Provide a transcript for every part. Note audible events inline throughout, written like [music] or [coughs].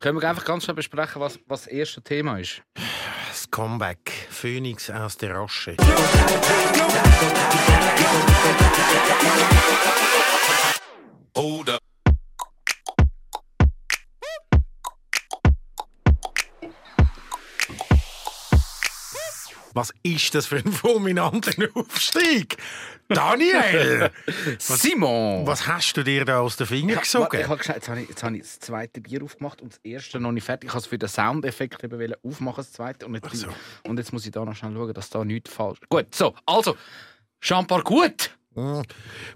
Können wir einfach ganz schnell besprechen, was, was das erste Thema ist? Das Comeback. Phoenix aus der Asche. Was ist das für ein [laughs] fulminanter Aufstieg? Daniel! [laughs] Simon! Was hast du dir da aus den Fingern Warte, gesogen? Ich habe gesagt, jetzt habe ich, jetzt habe ich das zweite Bier aufgemacht und das erste noch nicht fertig. Ich habe es für den Soundeffekt eben wollen aufmachen, das zweite. Und jetzt, so. und jetzt muss ich da noch schnell schauen, dass da nichts falsch ist. Gut, so, also, Champar gut. Mm.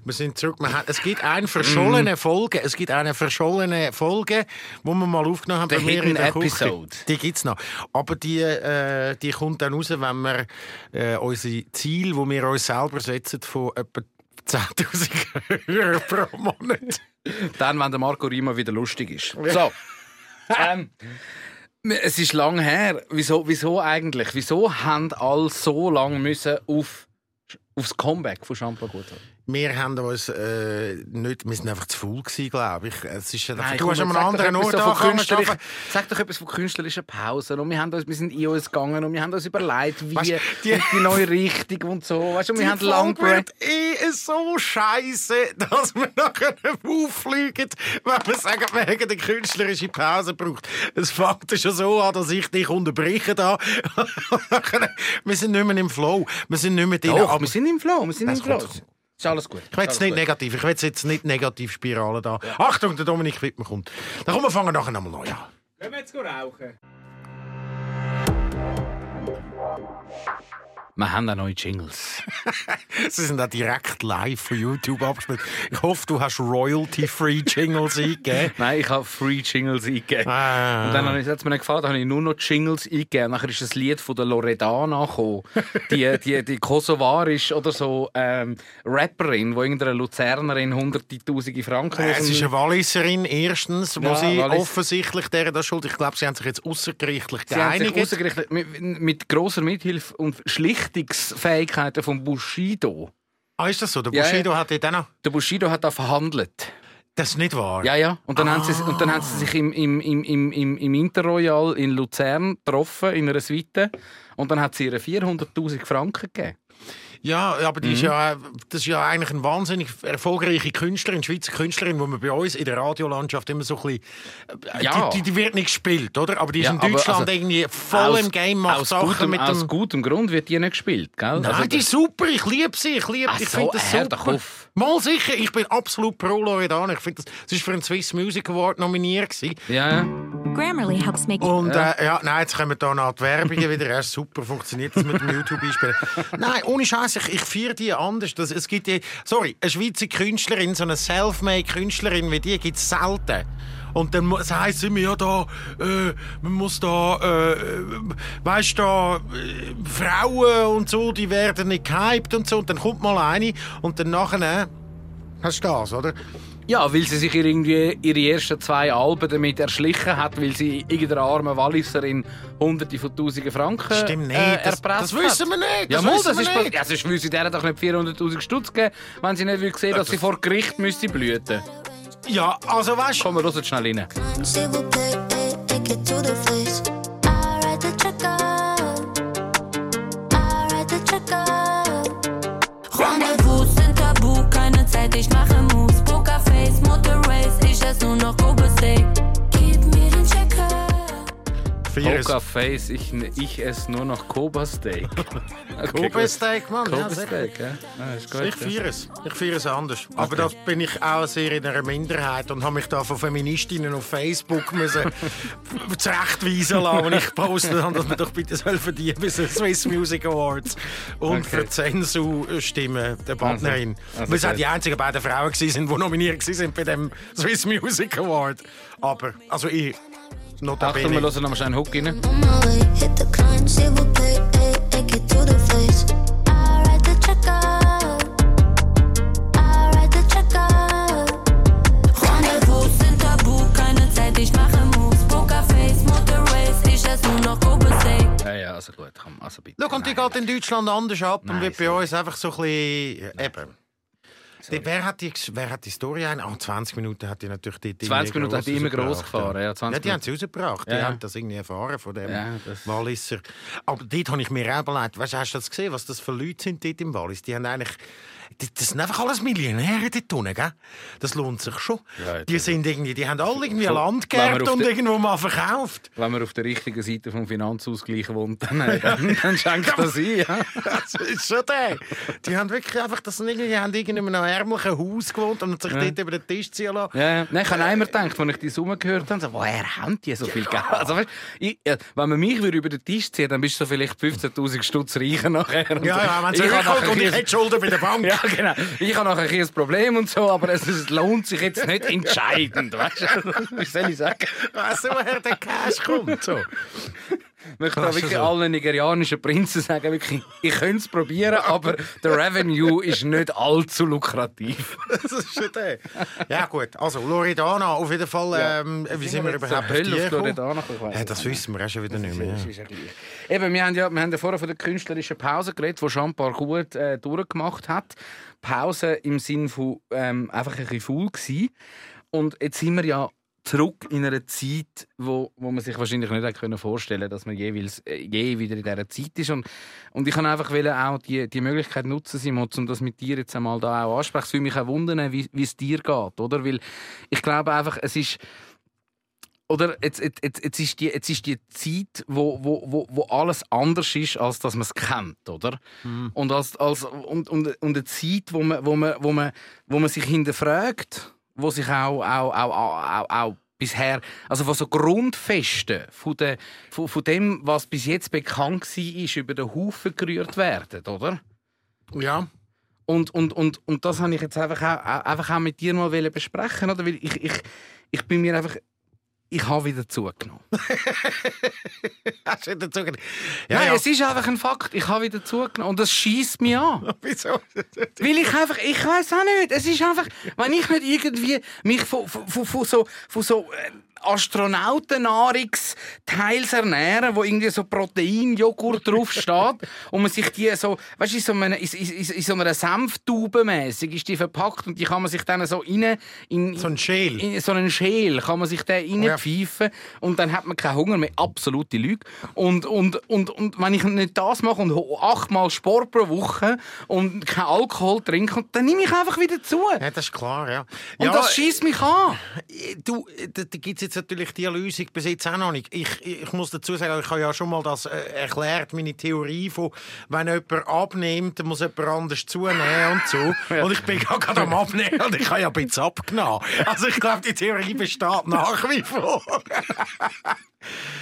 Wir sind zurück. Es gibt eine verschollene Folge. Es gibt eine verschollene Folge, die wir mal aufgenommen haben. The bei mir in der Küche. Episode. Die gibt es noch. Aber die, äh, die kommt dann raus, wenn wir äh, unsere Ziele, die wir uns selber setzen, von etwa 10.000 Hörer [laughs] pro Monat. Dann, wenn der Marco Rima wieder lustig ist. So. ähm, es ist lang her. Wieso, wieso eigentlich? Wieso haben alle so lange müssen auf, aufs Comeback von Champar gut haben? Wir haben uns äh, nicht, wir sind einfach zu faul gewesen, glaube ich. Es ist, Nein, du hast an einem anderen Ort angefangen. Sag doch etwas von künstlerischen Pausen. Und wir, haben uns, wir sind in uns gegangen und wir haben uns überlegt, wie Weißt die- und die neue Richtung und so. Weißt du, wir haben lang eh so scheiße, dass wir nachher auffliegen, wenn wir sagen, wir hätten eine künstlerische Pause braucht. Es fängt schon so an, dass ich dich unterbreche da. [laughs] wir sind nicht mehr im Flow. Wir sind nicht mehr drin. Doch, Aber wir sind im Flow. Wir sind im Flow. Ist alles gut. ich will jetzt nicht negativ. Ich will jetzt nicht negativ Spirale da. Achtung, der Dominik Wittmann kommt. Dann kommen wir fangen nachher nochmal neu an. Können wir jetzt rauchen? Wir haben auch neue Jingles. [laughs] Sie sind auch direkt live von YouTube abgespielt. Ich hoffe, du hast royalty-free Jingles eingegeben. [laughs] Nein, ich habe Free Jingles eingegeben. Ah. Und dann habe ich, hat's mir nicht gefallen, dann habe ich nur noch Jingles eingegeben. Nachher ist ein Lied von der Loredana gekommen. [laughs] Die, die, die kosovarisch oder so ähm, Rapperin, wo irgendeine Luzernerin hunderte Tausende Franken Äh, Es ist eine Walliserin, erstens, wo Ja, sie Wallis. offensichtlich der das schuld. Ich glaube, sie haben sich jetzt außergerichtlich Sie haben sich geeinigt. ausgerichtet mit, mit grosser Mithilfe und Schlichtungsfähigkeiten von Bushido. Ah, ist das so? Der Ja, Bushido ja. hat dort auch noch... Der Bushido hat da verhandelt. Das ist nicht wahr. Ja, ja. Und dann, haben, sie, und dann haben sie sich im, im, im, im, im, im Interroyal in Luzern getroffen, in einer Suite. Und dann hat sie ihr 400'000 Franken gegeben. Ja, aber die ist Mhm. ja, das ist ja eigentlich eine wahnsinnig erfolgreiche Künstlerin, Schweizer Künstlerin, die man bei uns in der Radiolandschaft immer so ein bisschen... äh, Ja. Die, die, die wird nicht gespielt, oder? Aber die ist Ja, in Deutschland also irgendwie voll im Game, macht aus Sachen gutem, mit aus dem... gutem Grund wird die nicht gespielt, gell? Nein, Also die ist super, ich liebe sie, ich liebe, Ach ich so, finde das super. auf. Mal sicher, ich bin absolut pro Loredana. Ich finde das, sie ist für einen Swiss Music Award nominiert gewesen. Ja, ja. Grammarly helps make Und ja. Äh, ja, nein, jetzt kommen da noch die Werbungen [laughs] wieder. Ja, super, funktioniert das mit dem YouTube-Einspielen. [laughs] nein, ohne Scheiß, ich, ich feiere die anders. Das, es gibt die, sorry, eine Schweizer Künstlerin, so eine Selfmade-Künstlerin wie die gibt es selten. Und dann es heisst immer, ja, da, äh, man muss da, äh, weißt da, äh, Frauen und so, die werden nicht gehypt und so. Und dann kommt mal eine und dann nachher, hast du das, oder? Ja, weil sie sich irgendwie ihre ersten zwei Alben damit erschlichen hat, weil sie irgendeiner armen Walliserin hunderte von tausenden Franken Stimmt nicht. äh, Das- erpresst das wissen wir nicht. Ja, Das mal, das ist nicht. Ja, sonst würde sie der doch nicht 400'000 Stutz geben, wenn sie nicht will sehen, dass sie vor Gericht müsste blüten. Ja, also weißt du, wir hören schnell rein. Rendezvous sind tabu, keine Zeit, ich mache Moves. Pokerface, Motor Race, ich esse nur noch Kobe vier Poker Face, ich, ich esse nur noch Koba Steak. [laughs] Okay, Kobe Steak, Mann. Ja, Koba sehr Steak, ja. Ich feiere es. Ich feiere es anders. Aber da bin ich auch sehr in einer Minderheit und habe mich da von Feministinnen auf Facebook müssen [laughs] zurechtweisen lassen. Und ich poste dann, dass man doch bitte soll verdienen bei den Swiss Music Awards. Und Okay. für Zensu stimmen der Partnerin. also Weil es auch die einzigen beiden Frauen waren, die nominiert waren bei dem Swiss Music Award. Aber, also ich, Achtung, wir notabene. hören noch mal schnell einen Hook rein. Ja, ja, also gut, komm, also bitte. Schau, und die Nein. geht in Deutschland anders ab Nein, und wird bei uns einfach so ein bisschen... Eben. Die- Wer hat, die, wer hat die Story ein? Ah, 20 Minuten hat die natürlich die 20 Minuten hat die immer gross gefahren, ja, 20 ja, die haben sie rausgebracht. Die Ja, ja. haben das irgendwie erfahren von dem Ja, Walliser. Aber dort habe ich mir auch überlegt, weißt, hast du das gesehen, was das für Leute sind dort im Wallis? Die haben eigentlich... Das sind einfach alles Millionäre dort unten, gell? Das lohnt sich schon. Ja, die, sind irgendwie, die haben alle irgendwie Wenn Land geerbt und irgendwo mal verkauft. Wenn man auf der richtigen Seite vom Finanzausgleich wohnt, dann, äh, [laughs] dann, dann schenkt das ein. Ja. Das ist schon der. Die haben wirklich einfach, das sind irgendwie, haben irgendwie in einem ärmlichen Haus gewohnt und sich dort über den Tisch ziehen lassen. Ja, ja. Nein, ich habe auch immer gedacht, als ich die Summe gehört habe, so, woher haben die so viel Geld? Also, weißt, ich, ja, wenn man mich über den Tisch ziehen dann bist du so vielleicht 15'000 Stutz reicher nachher. Ja, ja, wenn ich zurückkommt nachher und ich ein- hätte Schulden bei der Bank. Ja, genau. Ich habe nachher ein ein Problem und so, aber es, es lohnt sich jetzt nicht entscheidend. Weißt du? [laughs] Wie soll ich sagen? Du, woher der Cash kommt? So. Ich möchte ist wirklich so. allen nigerianischen Prinzen sagen, wirklich, ich könnte es probieren, [laughs] aber der Revenue ist nicht allzu lukrativ. [laughs] Das ist schon der. Ja, gut. Also, Loredana, auf jeden Fall. Ähm, wie sind wir überhaupt auf die? Loredana Ja, das wissen wir auch schon wieder nicht mehr. Ist ja gleich. Eben, wir haben ja, wir haben ja vorher von der künstlerischen Pause geredet, die Jean-Paul gut äh, durchgemacht hat. Pause im Sinn von ähm, einfach ein bisschen faul gewesen. Und jetzt sind wir ja zurück in einer Zeit, wo, wo man sich wahrscheinlich nicht können vorstellen dass man jeweils äh, je wieder in dieser Zeit ist. Und, und ich kann einfach auch die, die Möglichkeit nutzen, Simon, um das mit dir jetzt einmal da auch ansprechen. Es würde mich auch wundern, wie es dir geht, oder? Weil ich glaube einfach, es ist oder jetzt, jetzt, jetzt, jetzt, ist die, jetzt ist die Zeit, wo, wo, wo, wo alles anders ist, als dass man es kennt, oder? Und, als, als, und, und, und eine Zeit, wo man, wo man, wo man, wo man sich hinterfragt, wo sich auch, auch, auch, auch, auch, bisher, also was so Grundfesten von, der, von, von dem, was bis jetzt bekannt war, ist, über den Haufen gerührt werden, oder? Ja. Und, und, und, und das habe ich jetzt einfach auch, einfach auch mit dir mal besprechen, oder? Weil ich, ich, ich bin mir einfach, ich habe wieder zugenommen. [laughs] Hast du wieder zugehört? Ja, Nein, ja. es ist einfach ein Fakt. Ich habe wieder zugenommen und das schießt mich an. [laughs] Wieso? Weil ich einfach, ich weiß auch nicht. Es ist einfach, wenn ich nicht irgendwie mich von, von, von, von so, von so äh, Astronautennahrungsteils ernähren, wo irgendwie so Proteinjoghurt draufsteht [laughs] und man sich die so, weißt du, in so einer, in, in, in so einer Senftube mäßig ist die verpackt und die kann man sich dann so rein, in, So ein Schäl. in so einen Schäl kann man sich den reinpfeifen und dann hat man keinen Hunger mehr. Absolute Lüge. Und, und, und, und wenn ich nicht das mache und achtmal Sport pro Woche und keinen Alkohol trinke, dann nehme ich einfach wieder zu. Ja, das ist klar, ja. Und ja, das schießt mich an. Du, da, da gibt es jetzt natürlich die Lösung bis jetzt auch noch nicht. Ich, ich muss dazu sagen, ich habe ja schon mal das äh, erklärt, meine Theorie von, wenn jemand abnimmt, dann muss jemand anders zunehmen und so. [laughs] Und ich bin ja gerade am Abnehmen und ich habe ja ein bisschen abgenommen. Also ich glaube, die Theorie besteht nach wie vor.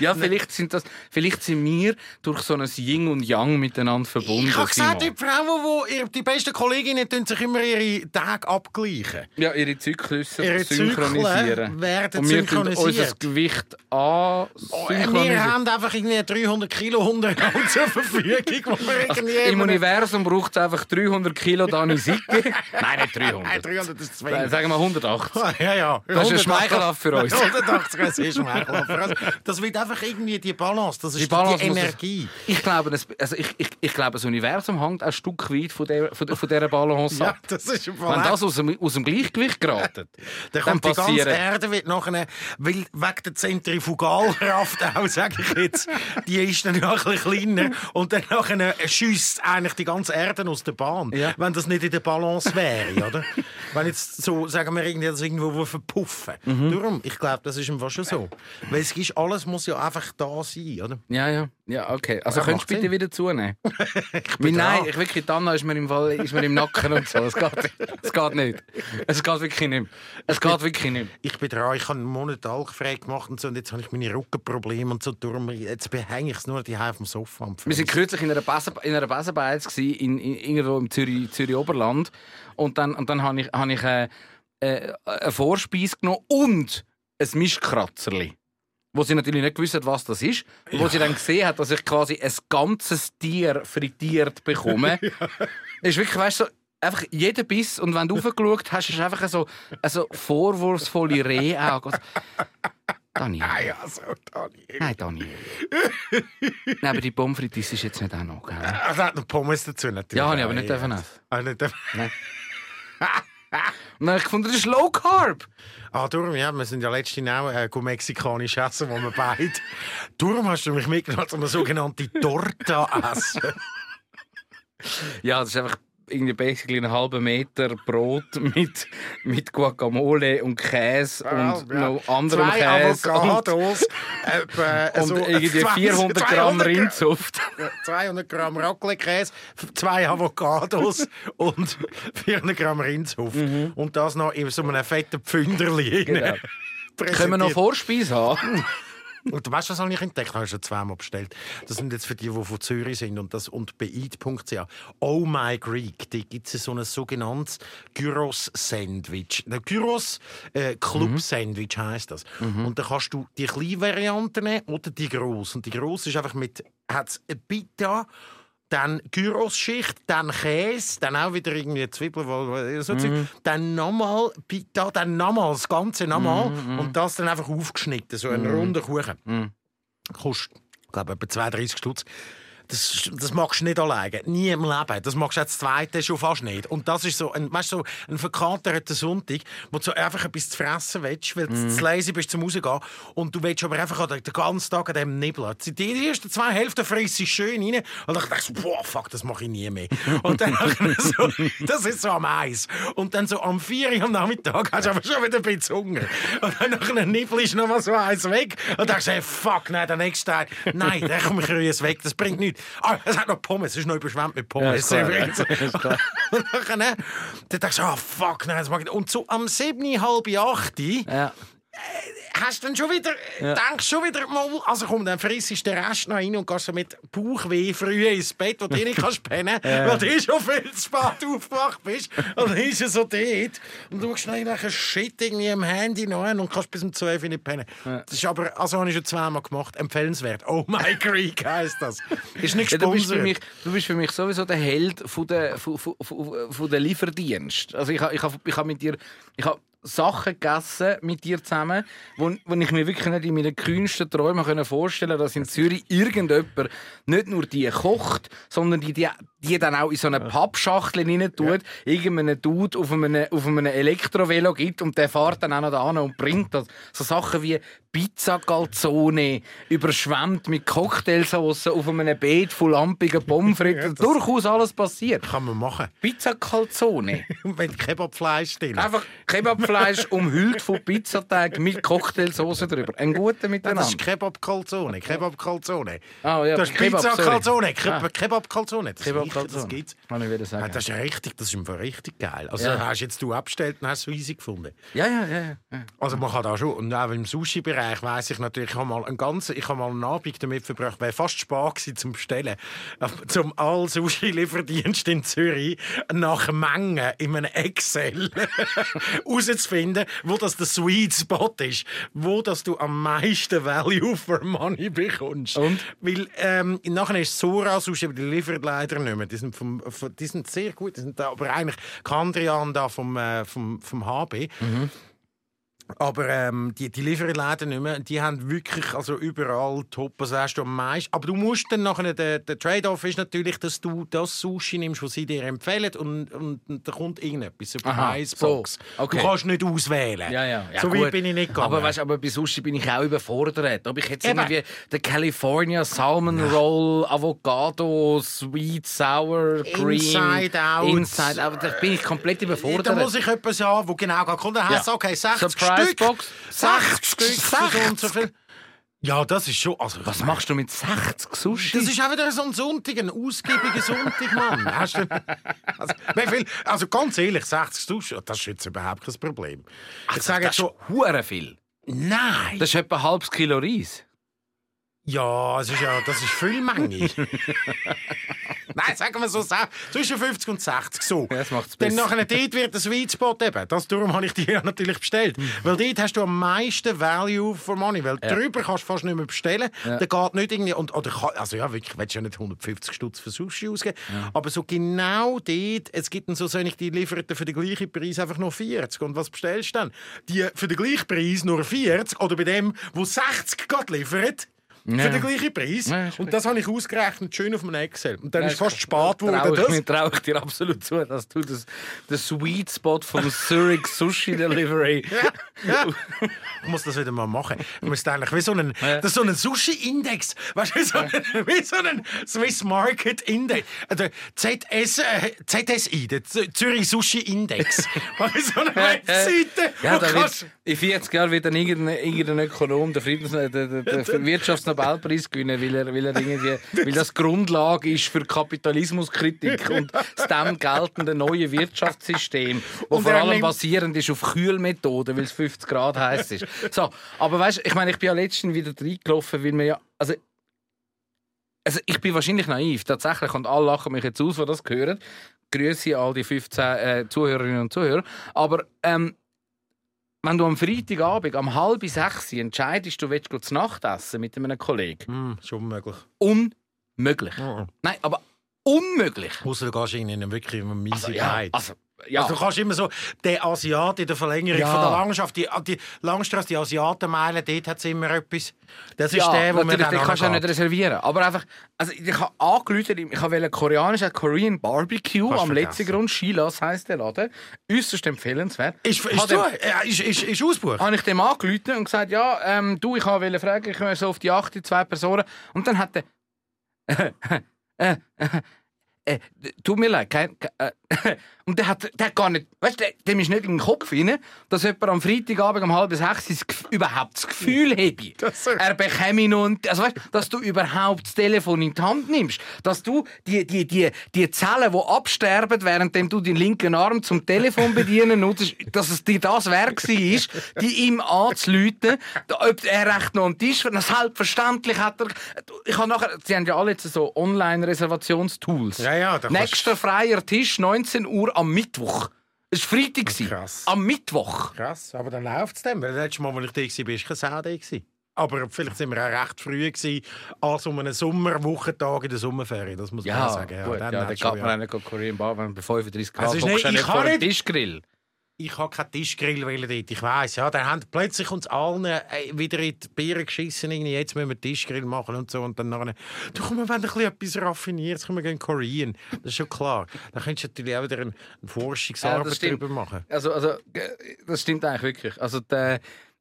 Ja, vielleicht sind, das, vielleicht sind wir durch so ein Yin und Yang miteinander verbunden. Ich habe gesagt, die. Frauen, die, die besten Kolleginnen, tun sich immer ihre Tage abgleichen. ja, ihre Zyklusse Ihre synchronisieren. Zyklen werden und synchronisiert. Unser Gewicht Oh, ansynchronisieren. wir haben einfach irgendwie 300 Kilo Hundehaut zur Verfügung, wo wir irgendwie... Im Universum braucht es einfach 300 Kilo Dani Sicke. [laughs] Nein, nicht 300. Nein, 300 ist zu wenig. Sagen wir 180. Ja, ja. Das ist ein Schmeichelhaft für uns. [laughs] 180 das ist schmeichelhaft für uns. Das wird einfach irgendwie die Balance, das ist die, Balance es- Energie. Ich glaube, das, also ich, ich, ich glaube, das Universum hängt ein Stück weit von, der, von, von dieser Balance Ja, ab. das Wenn das aus dem, aus dem Gleichgewicht geraten, Dann dann die ganze. Erde wird nachher, weil wegen der Zentrifugalkraft auch, sage ich jetzt, die ist dann noch ein bisschen kleiner und dann nachher schießt eigentlich die ganze Erde aus der Bahn, Ja. wenn das nicht in der Balance wäre, oder? wenn jetzt so, sagen wir, irgendwie das irgendwo wo verpuffen. Mhm. Darum, ich glaube, das ist im schon so. Weil es ist, alles muss ja einfach da sein, oder? Ja, ja, ja, okay. Also Ja, könntest du bitte Sinn. wieder zunehmen? [laughs] Ich nein, ich wirklich, Anna ist mir im Fall, ist mir im Nacken und so. Es geht, es geht nicht. Es geht wirklich nicht. Es geht wirklich nicht. Ich bin dran, ich habe einen Monat alkfrei gemacht und so, und jetzt habe ich meine Rückenprobleme und so. Darum, jetzt behänge ich es nur die auf dem Sofa. Wir sind kürzlich in einer Besen, in einer Besenbeiz gsi, in, in, irgendwo im Zürich, Zürich Oberland und dann und dann habe ich habe ich äh, äh, eine Vorspeise genommen und ein Mischkratzerli. Wo sie natürlich nicht gewusst hat, was das ist. Und Wo sie dann gesehen hat, dass ich quasi ein ganzes Tier frittiert bekomme. [laughs] ist wirklich, weißt du, so, einfach jeder Biss. Und wenn du raufgeschaut hast, ist einfach so, so vorwurfsvolle Rehaugen. Daniel. Ah ja, so, Daniel. Nein, Daniel. Nein, aber die Pommes frites ist jetzt nicht auch noch, gell? Also Pommes dazu natürlich. Ja, habe ich aber nicht ja. dürfen essen. Ah, nicht dürfen. Nein. [laughs] [laughs] Und dann habe ich gefunden, das ist Low Carb. Ah, darum, ja, wir sind ja letztens auch äh, mexikanisch essen, wo wir beide... [laughs] darum hast du mich mitgenommen, um eine sogenannte Torta essen. Ja, das ist einfach irgendwie basically einen halben Meter Brot [laughs] mit, mit Guacamole und Käse und Ja, noch anderem Zwei Käse. Und, Avocados, [laughs] etwa, und so irgendwie 20 400 Gramm 200 Rindsaft. 200 Gramm Raclette-Käse, zwei Avocados [laughs] und 400 Gramm Rindshof. Und das noch in so einem fetten Pfünderli. Mhm. Genau. Können wir noch Vorspeise haben? Und weißt du, was habe ich entdeckt? Habe ich schon zweimal bestellt. Das sind jetzt für die, die von Zürich sind und das und beid.ch. Oh my Greek, da gibt es so ein sogenanntes Gyros-Sandwich. Ein Gyros äh, Club-Sandwich heisst das. Und da kannst du die kleine Variante nehmen oder die grosse. Und die grosse ist einfach mit hat's eine Pita dann Gyros-Schicht, dann Käse, dann auch wieder irgendwie Zwiebeln, so Zeug. dann nochmal Pita, dann nochmal das Ganze nochmal und das dann einfach aufgeschnitten, so ein runder Kuchen. Kostet, ich glaube, etwa 32 Stutz. Das, das magst du nicht alleine. Nie im Leben. Das magst du als Zweite schon fast nicht. Und das ist so ein, weißt, du, so ein verkaterter Sonntag, wo du so einfach etwas zu fressen willst, weil du zu lazy bist zum Rausgehen. Und du willst aber einfach den ganzen Tag an dem nibbeln. Die, die ersten zwei Hälften frisst du schön rein. Und dann denkst du, boah, fuck, das mache ich nie mehr. Und dann [laughs] so, das ist so am Eis. Und dann so am 4 Uhr am Nachmittag hast du aber schon wieder ein bisschen Hunger. Und dann nachher nibbelst du noch mal so eins weg. Und dann sagst du, fuck, nein, der nächste Tag, nein, der kommt ich es weg, das bringt nichts. Ah, es hat noch Pommes, es ist noch überschwemmt mit Pommes. ist klar, [laughs] ist [laughs] klar. Und ne, dann denkst du, ah, fuck, nein, das mag ich nicht. Und so am 7, halb 8 Ja. Hast du dann schon wieder, denkst schon wieder mal, also komm, dann frissest du den Rest noch rein und gehst so mit Bauchweh früh ins Bett, wo du [laughs] nicht kannst pennen, weil du eh schon viel zu spät aufgewacht bist. Und dann ist er so dort und du noch nachher Shit irgendwie im Handy noch und kannst bis um 12 Uhr nicht pennen. Das ist aber, also habe ich schon zweimal gemacht, empfehlenswert. Oh my [laughs] Greek heisst das. Ist nicht Ja, du, bist für gesponsert. mich, du bist für mich sowieso der Held von der, von, von, von, von der Lieferdienst. Also ich habe ich hab, ich hab mit dir ich hab Sachen gegessen mit dir zusammen, wo, wo ich mir wirklich nicht in meinen kühnsten Träumen vorstellen konnte, dass in Zürich irgendjemand nicht nur die kocht, sondern die, die, die dann auch in so eine Pappschachtel rein tut, irgendeinen Dude auf einem, auf einem Elektrovelo gibt und der fährt dann auch noch da und bringt das. So Sachen wie Pizza Calzone, überschwemmt mit Cocktailsauce auf einem Beet von lampigen Pommes frites. [laughs] Durchaus alles passiert. Kann man machen. Pizza Calzone. Und [laughs] wenn Kebabfleisch drin. Einfach Kebabfleisch umhüllt von Pizzateig mit Cocktailsauce drüber. Ein guter miteinander. Das ist Kebab-Calzone. Kebab-Calzone. Ah, ja, das ist Kebab, Pizza-Calzone. sorry. Ah. Kebab-Calzone. Das, Kebab richtig, das Calzone. gibt's. Kann ich wieder Ja, das ist richtig, das ist im Fall richtig geil. Also Ja. hast jetzt du abgestellt und hast es easy gefunden. Ja, ja, ja. ja. Also man kann da schon, und auch im Sushi-Bereich weiss ich natürlich, ich habe mal einen ganzen, ich habe mal einen Abend damit verbracht, wäre fast spät gewesen zum Bestellen, aber zum all Sushi-Lieferdienst in Zürich nach Mengen in einem Excel [laughs] herauszufinden, wo das der Sweet Spot ist, wo das du am meisten Value for Money bekommst. Und? Weil ähm, nachher ist Sora Sushi, aber die liefert leider nicht mehr. Die sind, vom, die sind sehr gut, die sind da, aber eigentlich Kandrian da vom, äh, vom, vom HB. Aber ähm, die, die liefern leider nicht mehr. Die haben wirklich also überall top. Hast du am meisten. Aber du musst dann nachher, der, der Trade-off ist natürlich, dass du das Sushi nimmst, was sie dir empfehlen und, und, und da kommt irgendetwas eine Box. so, okay. Du kannst nicht auswählen. Ja, ja. ja so gut. weit bin ich nicht gegangen. Aber, weißt, aber bei Sushi bin ich auch überfordert. Ob ich jetzt Eben. irgendwie den California Salmon Roll, Avocado, Sweet, Sour, Cream, Inside Out. Inside Out, da bin ich komplett überfordert. da muss ich etwas haben, wo genau kommt. Dann heißt Ja. okay, 60 Surprise Stück. Box. 60 Stück für so und so 60? viel. Ja, das ist schon. Also, Was machst du mit 60 Sushi? Das ist auch wieder so ein Sonntag, ein ausgiebiger Sonntag, Mann. [laughs] Hast du, also, wie viel, also ganz ehrlich, 60 Duschen, das ist jetzt überhaupt kein Problem. Ich sage jetzt das schon, ist viel. nein. Das ist etwa ein halbes Kilo Reis. Ja, es ist ja, das ist Füllmenge. [laughs] Nein, sagen wir so, zwischen 50 und 60 so. Ja, das macht's Dann besser. nachher dort wird der Sweet Spot eben. Das, darum habe ich die ja [laughs] natürlich bestellt. Weil dort hast du am meisten Value for Money. Weil drüber kannst du fast nicht mehr bestellen. Ja. Da geht nicht irgendwie... Und, oder, also ja, wirklich, willst du ja nicht 150 Stutz für Sushi ausgeben. Aber so genau dort, es gibt dann so solche, die liefern für den gleichen Preis einfach nur 40. Und was bestellst du dann? Die für den gleichen Preis nur 40 oder bei dem, wo 60 gerade liefert, für den gleichen Preis. Ja, und das habe ich ausgerechnet, schön auf einem Excel. Und dann Ja, ist fast spät geworden. ich, Das, mir- traue ich dir absolut zu, dass du das, den Sweet Spot vom Zurich Sushi [laughs] Delivery. ja. Ich muss das wieder mal machen. Ich muss eigentlich wie so einen, das ist so einen Sushi-Index. Weißt du, wie so einen, wie so einen Swiss Market Index. Also ZS, äh, ZSI, der Zürich Sushi Index. [laughs] So eine Webseite. Ja, da wird in 40 Jahren dann irgendein, irgendein Ökonom den, Friedens, äh, den, den, den Wirtschaftsnobelpreis gewinnen, weil, er, weil, er irgendwie, weil das Grundlage ist für Kapitalismuskritik und das dem geltende neue Wirtschaftssystem, das Und vor allem basierend ist auf Kühlmethoden, weil es 50 Grad heiß ist. So, aber weißt, du, ich meine, ich bin ja letztens wieder reingelaufen, weil wir ja, also also ich bin wahrscheinlich naiv, tatsächlich, und alle lachen mich jetzt aus, die das hören. Grüße all die 15 äh, Zuhörerinnen und Zuhörer. Aber ähm, wenn du am Freitagabend um halb sechs entscheidest, du willst zu Nacht essen mit einem Kollegen, Hm, ist unmöglich. unmöglich. Mhm. Nein, aber unmöglich. Ausser du gehst in eine wirklich miese Also, ja, also, ja. Also du kannst immer so, der Asiat in der Verlängerung Ja. von der Landschaft, die, die Langstrasse, die Asiatenmeile, dort hat es immer etwas. Das ist ja, der, wo man dann den kannst du ja nicht reservieren. Aber einfach, also ich habe angerufen, ich habe koreanisch, Korean Barbecue Kannst am vergessen. Letzigrund, Shilas heisst der Laden. Äußerst empfehlenswert. Ist, ist, du, äh, ist, ist, ist ausgebucht? habe ich dem angerufen und gesagt, ja, ähm, du, ich wollte fragen, ich komme so auf die achte, zwei Personen. Und dann hat er... [laughs] Äh, äh, äh, tut mir leid, kein, ke- äh, [laughs] und der hat, der hat gar nicht, weißt du, dem ist nicht in den Kopf rein, dass jemand am Freitagabend um halb sechs das überhaupt das Gefühl habe, [laughs] Das er- bekäme ein- also weißt, dass du überhaupt das Telefon in die Hand nimmst, dass du die, die, die, die Zellen, die absterben, während du den linken Arm zum Telefon bedienen nutzt, dass es dir das Werk war, die ihm anzuleuten, ob er recht noch am Tisch. Na, Selbstverständlich hat er, ich habe nachher, sie haben ja alle jetzt so Online-Reservationstools. Ja, ja, Nächster freier Tisch, 19 Uhr am Mittwoch. Es war Freitag. Krass. Am Mittwoch. Krass, aber dann läuft es dann. Weil das letzte Mal, als ich da war, war ich kein Sau. Aber vielleicht sind wir auch recht früh gewesen, als um einen Sommerwochentag in der Sommerferien. Das muss man Ja, sagen. gut, ja, dann da hat's geht man ja. auch nicht Korean Bar, wenn bei 35 Grad Also ist nicht- ja ich nicht kann vor einem nicht- Tischgrill. Ich habe keinen Tischgrill wollen dort. Ich weiss, ja. Dann haben plötzlich uns allen äh, wieder in die Bieren geschissen. Irgendwie, jetzt müssen wir Tischgrill machen und so. Und dann nachher, du komm, wir wollen ein bisschen etwas Raffiniertes. Komm, wir gehen Korean. Das ist schon klar. Dann könntest du natürlich auch wieder eine eine Forschungsarbeit Ja, darüber machen. Also, also, äh, das stimmt eigentlich wirklich. Also, die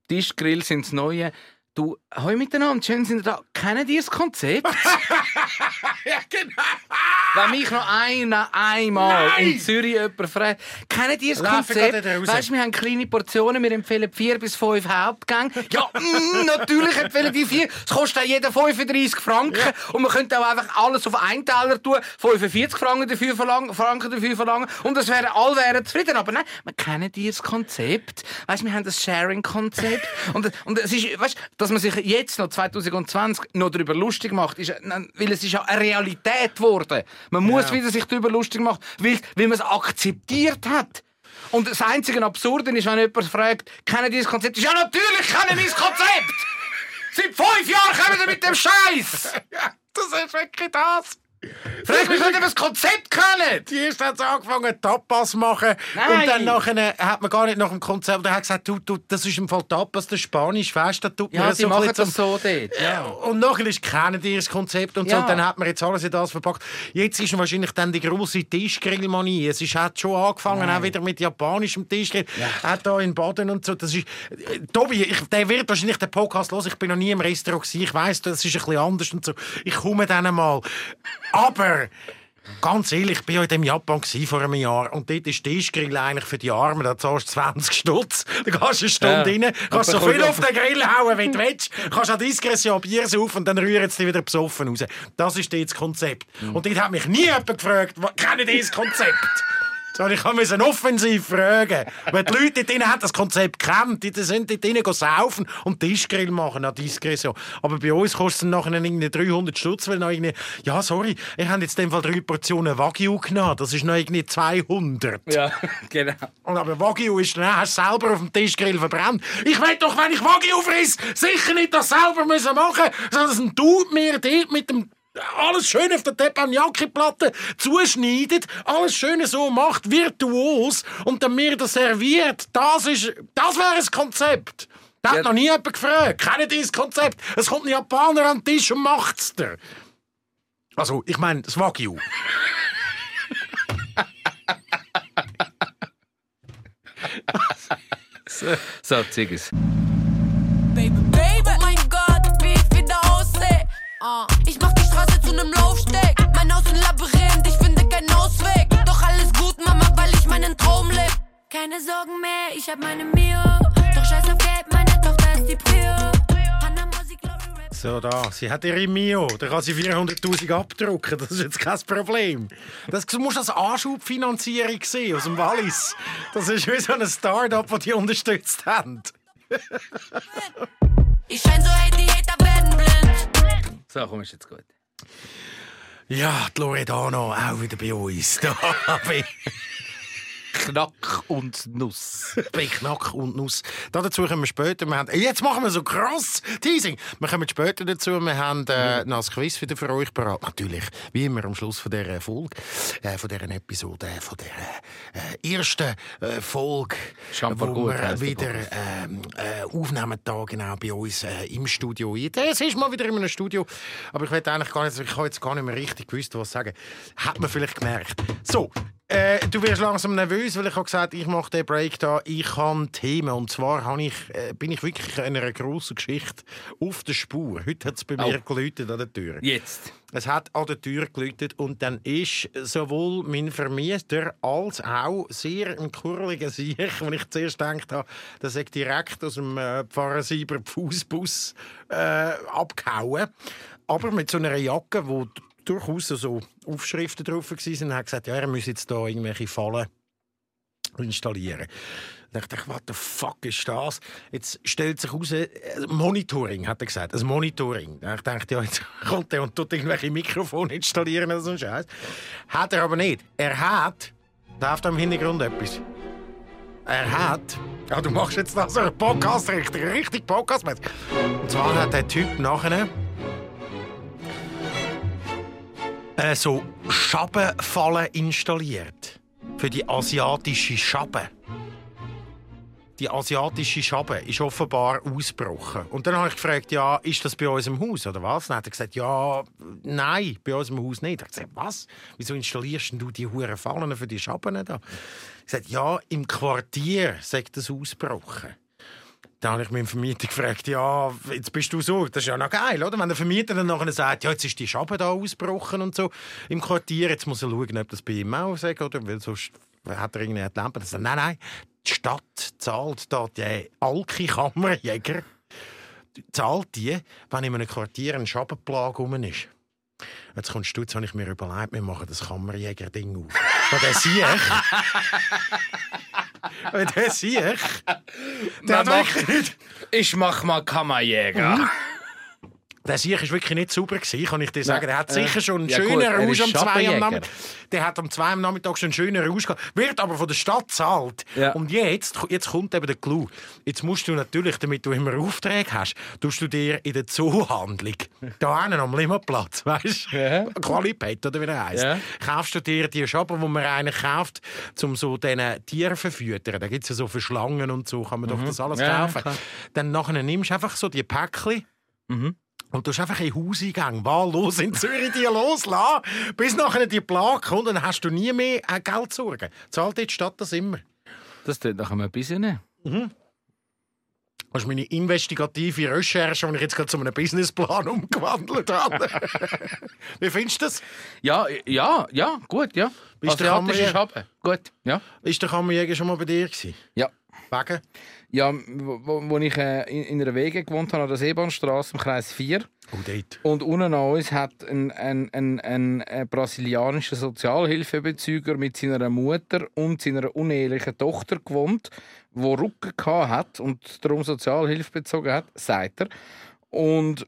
Tischgrill sind das Neue. Du, hoi miteinander, schön sind ihr da. Kennen die das Konzept? [laughs] Ja, genau. Wenn mich noch einer einmal Nein! in Zürich jemand fragt, kennen die das Konzept? Weißt du, wir haben kleine Portionen, wir empfehlen vier bis fünf Hauptgänge. Ja, [laughs] mm, natürlich empfehlen die vier. Es kostet auch jeder 35 Franken. Und man könnte auch einfach alles auf einen Teller tun, 45 Franken dafür verlangen, Franken dafür verlangen. Und das wäre, alle wären zufrieden. Aber nein, wir kennen die das Konzept. Weißt du, wir haben das Sharing-Konzept. [laughs] und, und es ist, weißt dass man sich jetzt noch 2020 noch darüber lustig macht, ist, weil es ist ja eine Realität geworden. Man muss Ja. wieder sich darüber lustig machen, weil, weil man es akzeptiert hat. Und das einzige Absurde ist, wenn jemand fragt, kennen die das Konzept? Ja, natürlich kennen wir das Konzept! [laughs] Seit fünf Jahren kommen wir mit dem Scheiß! [laughs] Ja, das ist wirklich das. Frag mich nicht, ihr das Konzept kennt! Die erst hat angefangen, Tapas zu machen. Nein. Und dann nachher hat man gar nicht nach dem Konzept. Er hat gesagt, du, du, das ist im Fall Tapas, das Spanisch fest. Das tut Ja, sie so machen das zum- so dort. Ja. Und nachher ist kennen die das Konzept und so. Ja. Und dann hat man jetzt alles in das verpackt. Jetzt ist wahrscheinlich dann die grosse Tischgrillmanie. Es ist, hat schon angefangen, auch wieder mit japanischem Tischgrill. Auch da in Baden und so. Das ist, äh, Tobi, ich, der wird wahrscheinlich den Podcast los. Ich bin noch nie im Restaurant gewesen. Ich weiss, das ist ein bisschen anders und so. Ich komme dann mal. Aber Ganz ehrlich, ich war ja in dem Japan vor einem Jahr und dort ist Tischgrill eigentlich für die Armen. Da zahlst du 20 Stutz. Da gehst du eine Stunde Ja. rein, kannst so viel auf den Grill hauen, wie du willst. Kannst an Diskretion Bier saufen und dann rühren sie dich wieder besoffen raus. Das ist dort das Konzept. Mhm. Und dort hat mich nie jemand gefragt, was- kennen die das Konzept? Sondern ich musste offensiv fragen. Weil die Leute dort haben das Konzept kennt. Die sind dort drinnen saufen und Tischgrill machen an Diskretion. Aber bei uns kostet es nachher irgendwie 300 Stutz, weil noch irgendwie, ja, sorry, ich habe jetzt in dem Fall drei Portionen Wagyu genommen. Das ist noch irgendwie 200. Ja, [laughs] genau. Und aber Wagyu ist dann, hast du selber auf dem Tischgrill verbrannt. Ich will doch, wenn ich Wagyu friss, sicher nicht das selber müssen machen, sondern ein Dude mir dort mit dem alles schön auf der Teppanyaki-Platte zuschneidet, alles schön so macht, virtuos, und dann mir das serviert. Das ist, das wäre ein Konzept. Das Ja. hat noch nie jemand gefragt. Kennt ihr das Konzept? Es kommt ein Japaner an den Tisch und macht's dir. Also, ich meine, das Wagyu. [laughs] So, zeig nem Laufsteg. Mein Haus ein Labyrinth, ich finde keinen Ausweg. Doch alles gut, Mama, weil ich meinen Traum leb. Keine Sorgen mehr, ich hab meine Mio. Doch scheiß auf Geld, meine Tochter ist die Prio. So, da. Sie hat ihre Mio. Da kann sie 400'000 abdrucken. Das ist jetzt kein Problem. Das du musst als Anschubfinanzierung sehen aus dem Wallis. Das ist wie so ein Start-up, das die unterstützt haben. Ich schein so, hey, die Hater werden blind. So, komm, ist jetzt gut. Ja, die Loredano auch wieder bei uns. [laughs] Da Knack und Nuss. bei Knack und Nuss. Da dazu kommen wir später. Wir haben, jetzt machen wir so krass Teasing. Wir kommen später dazu. Wir haben äh, noch ein Quiz wieder für euch bereit. Natürlich, wie immer am Schluss von dieser Folge, äh, von dieser Episode, äh, von dieser äh, ersten äh, Folge, wo gut wir wieder ähm, äh, aufnehmen, da genau bei uns äh, im Studio. Es ist mal wieder in einem Studio, aber ich eigentlich gar nicht, ich habe jetzt gar nicht mehr richtig gewusst, was sagen. Hat man vielleicht gemerkt. So, äh, du wirst langsam nervös, weil ich habe gesagt, ich mache den Break da. Ich habe Themen und zwar habe ich, äh, bin ich wirklich in einer grossen Geschichte auf der Spur. Heute hat es bei mir geläutet an der Tür. Jetzt. Es hat an der Tür geläutet und dann ist sowohl mein Vermieter als auch sehr ein kurliger Sieg, wenn ich zuerst gedacht habe, dass ich direkt aus dem äh, Pfarrer Sieber Fußbus äh, abgehauen. Aber mit so einer Jacke, wo d- durchaus so Aufschriften drauf waren, und hat gesagt, ja, er müsse jetzt da irgendwelche Fallen installieren. Dann dachte ich, what the fuck ist das? Jetzt stellt sich heraus, äh, Monitoring, hat er gesagt. Ein Monitoring. Dann dachte ja, jetzt [laughs] kommt er und tut irgendwelche Mikrofone installieren oder so ein Scheiß. Hat er aber nicht. Er hat, läuft am Hintergrund etwas. Er hat, ja, du machst jetzt da so einen Podcast, richtig, richtig Podcast. Und zwar hat der Typ nachher äh, so Schabenfallen installiert. Für die asiatische Schabe. Die asiatische Schabe ist offenbar ausgebrochen. Und dann habe ich gefragt, ja, ist das bei uns im Haus oder was? Dann hat er gesagt, ja, nein, bei uns im Haus nicht. Ich habe gesagt, was? Wieso installierst du die Huren Fallen für die Schaben da? Ich gesagt, ja, im Quartier sagt das ausgebrochen. Dann habe ich meinen Vermieter gefragt, ja, jetzt bist du so, das ist ja noch geil, oder? Wenn der Vermieter dann nachher sagt, ja, jetzt ist die Schabe da ausgebrochen und so im Quartier, jetzt muss er schauen, ob das bei ihm auch sagt, oder? Weil sonst hat er irgendwie die Lampe. Dann sagt, nein, nein, die Stadt zahlt da die Alki Kammerjäger, [laughs] zahlt die, wenn in einem Quartier ein Schabenplag rum ist. Jetzt kommst du, jetzt habe ich mir überlegt, wir machen das Kammerjäger-Ding auf. [laughs] Weil der Sieg, [laughs] weil der der hat Man wirklich nicht... Ich mach mal Kammerjäger. Der Sieg war wirklich nicht sauber, gewesen, kann ich dir sagen. Der hat sicher schon einen ja gut, schönen er Rausch am 2 am. Nachmittag. Der hat am 2 am Nachmittag schon einen schönen Rausch gehabt. Wird aber von der Stadt gezahlt. Ja. Und jetzt, jetzt kommt eben der Clou. Jetzt musst du natürlich, damit du immer Aufträge hast, tust du dir in der Zoohandlung, da hinten am Limmerplatz, weißt du, Ja. Qualipet oder wie er heisst, Ja. kaufst du dir die Schaben, die man eigentlich kauft, um so diesen Tieren zu verfüttern. Da gibt es ja so für Schlangen und so, kann man doch das alles Mhm. Kaufen. Dann nachher nimmst du einfach so die Päckchen, Mhm. Und du hast einfach in Hauseingang wahllos in Zürich die loslassen, bis nachher die Plage kommt, dann hast du nie mehr äh, Geld zu sorgen. Zahlt die Stadt das immer. Das tut nach einem bisschen. Das ist meine investigative Recherche, die ich jetzt gerade zu einem Businessplan [laughs] umgewandelt habe. [laughs] Wie findest du das? Ja, ja, ja, gut, ja. Bist du Asiatische Kammerjäger? Gut, ja. Ist der Kammerjäger schon mal bei dir gewesen? Ja. Wegen? Ja, wo, wo ich äh, in, in einer Wege gewohnt habe, an der Seebahnstraße im Kreis 4. Oh, dort. Und unten an uns hat ein, ein, ein, ein, ein brasilianischer Sozialhilfebezüger mit seiner Mutter und seiner unehelichen Tochter gewohnt, wo Rücken hat und darum Sozialhilfe bezogen hat, sagt er. Und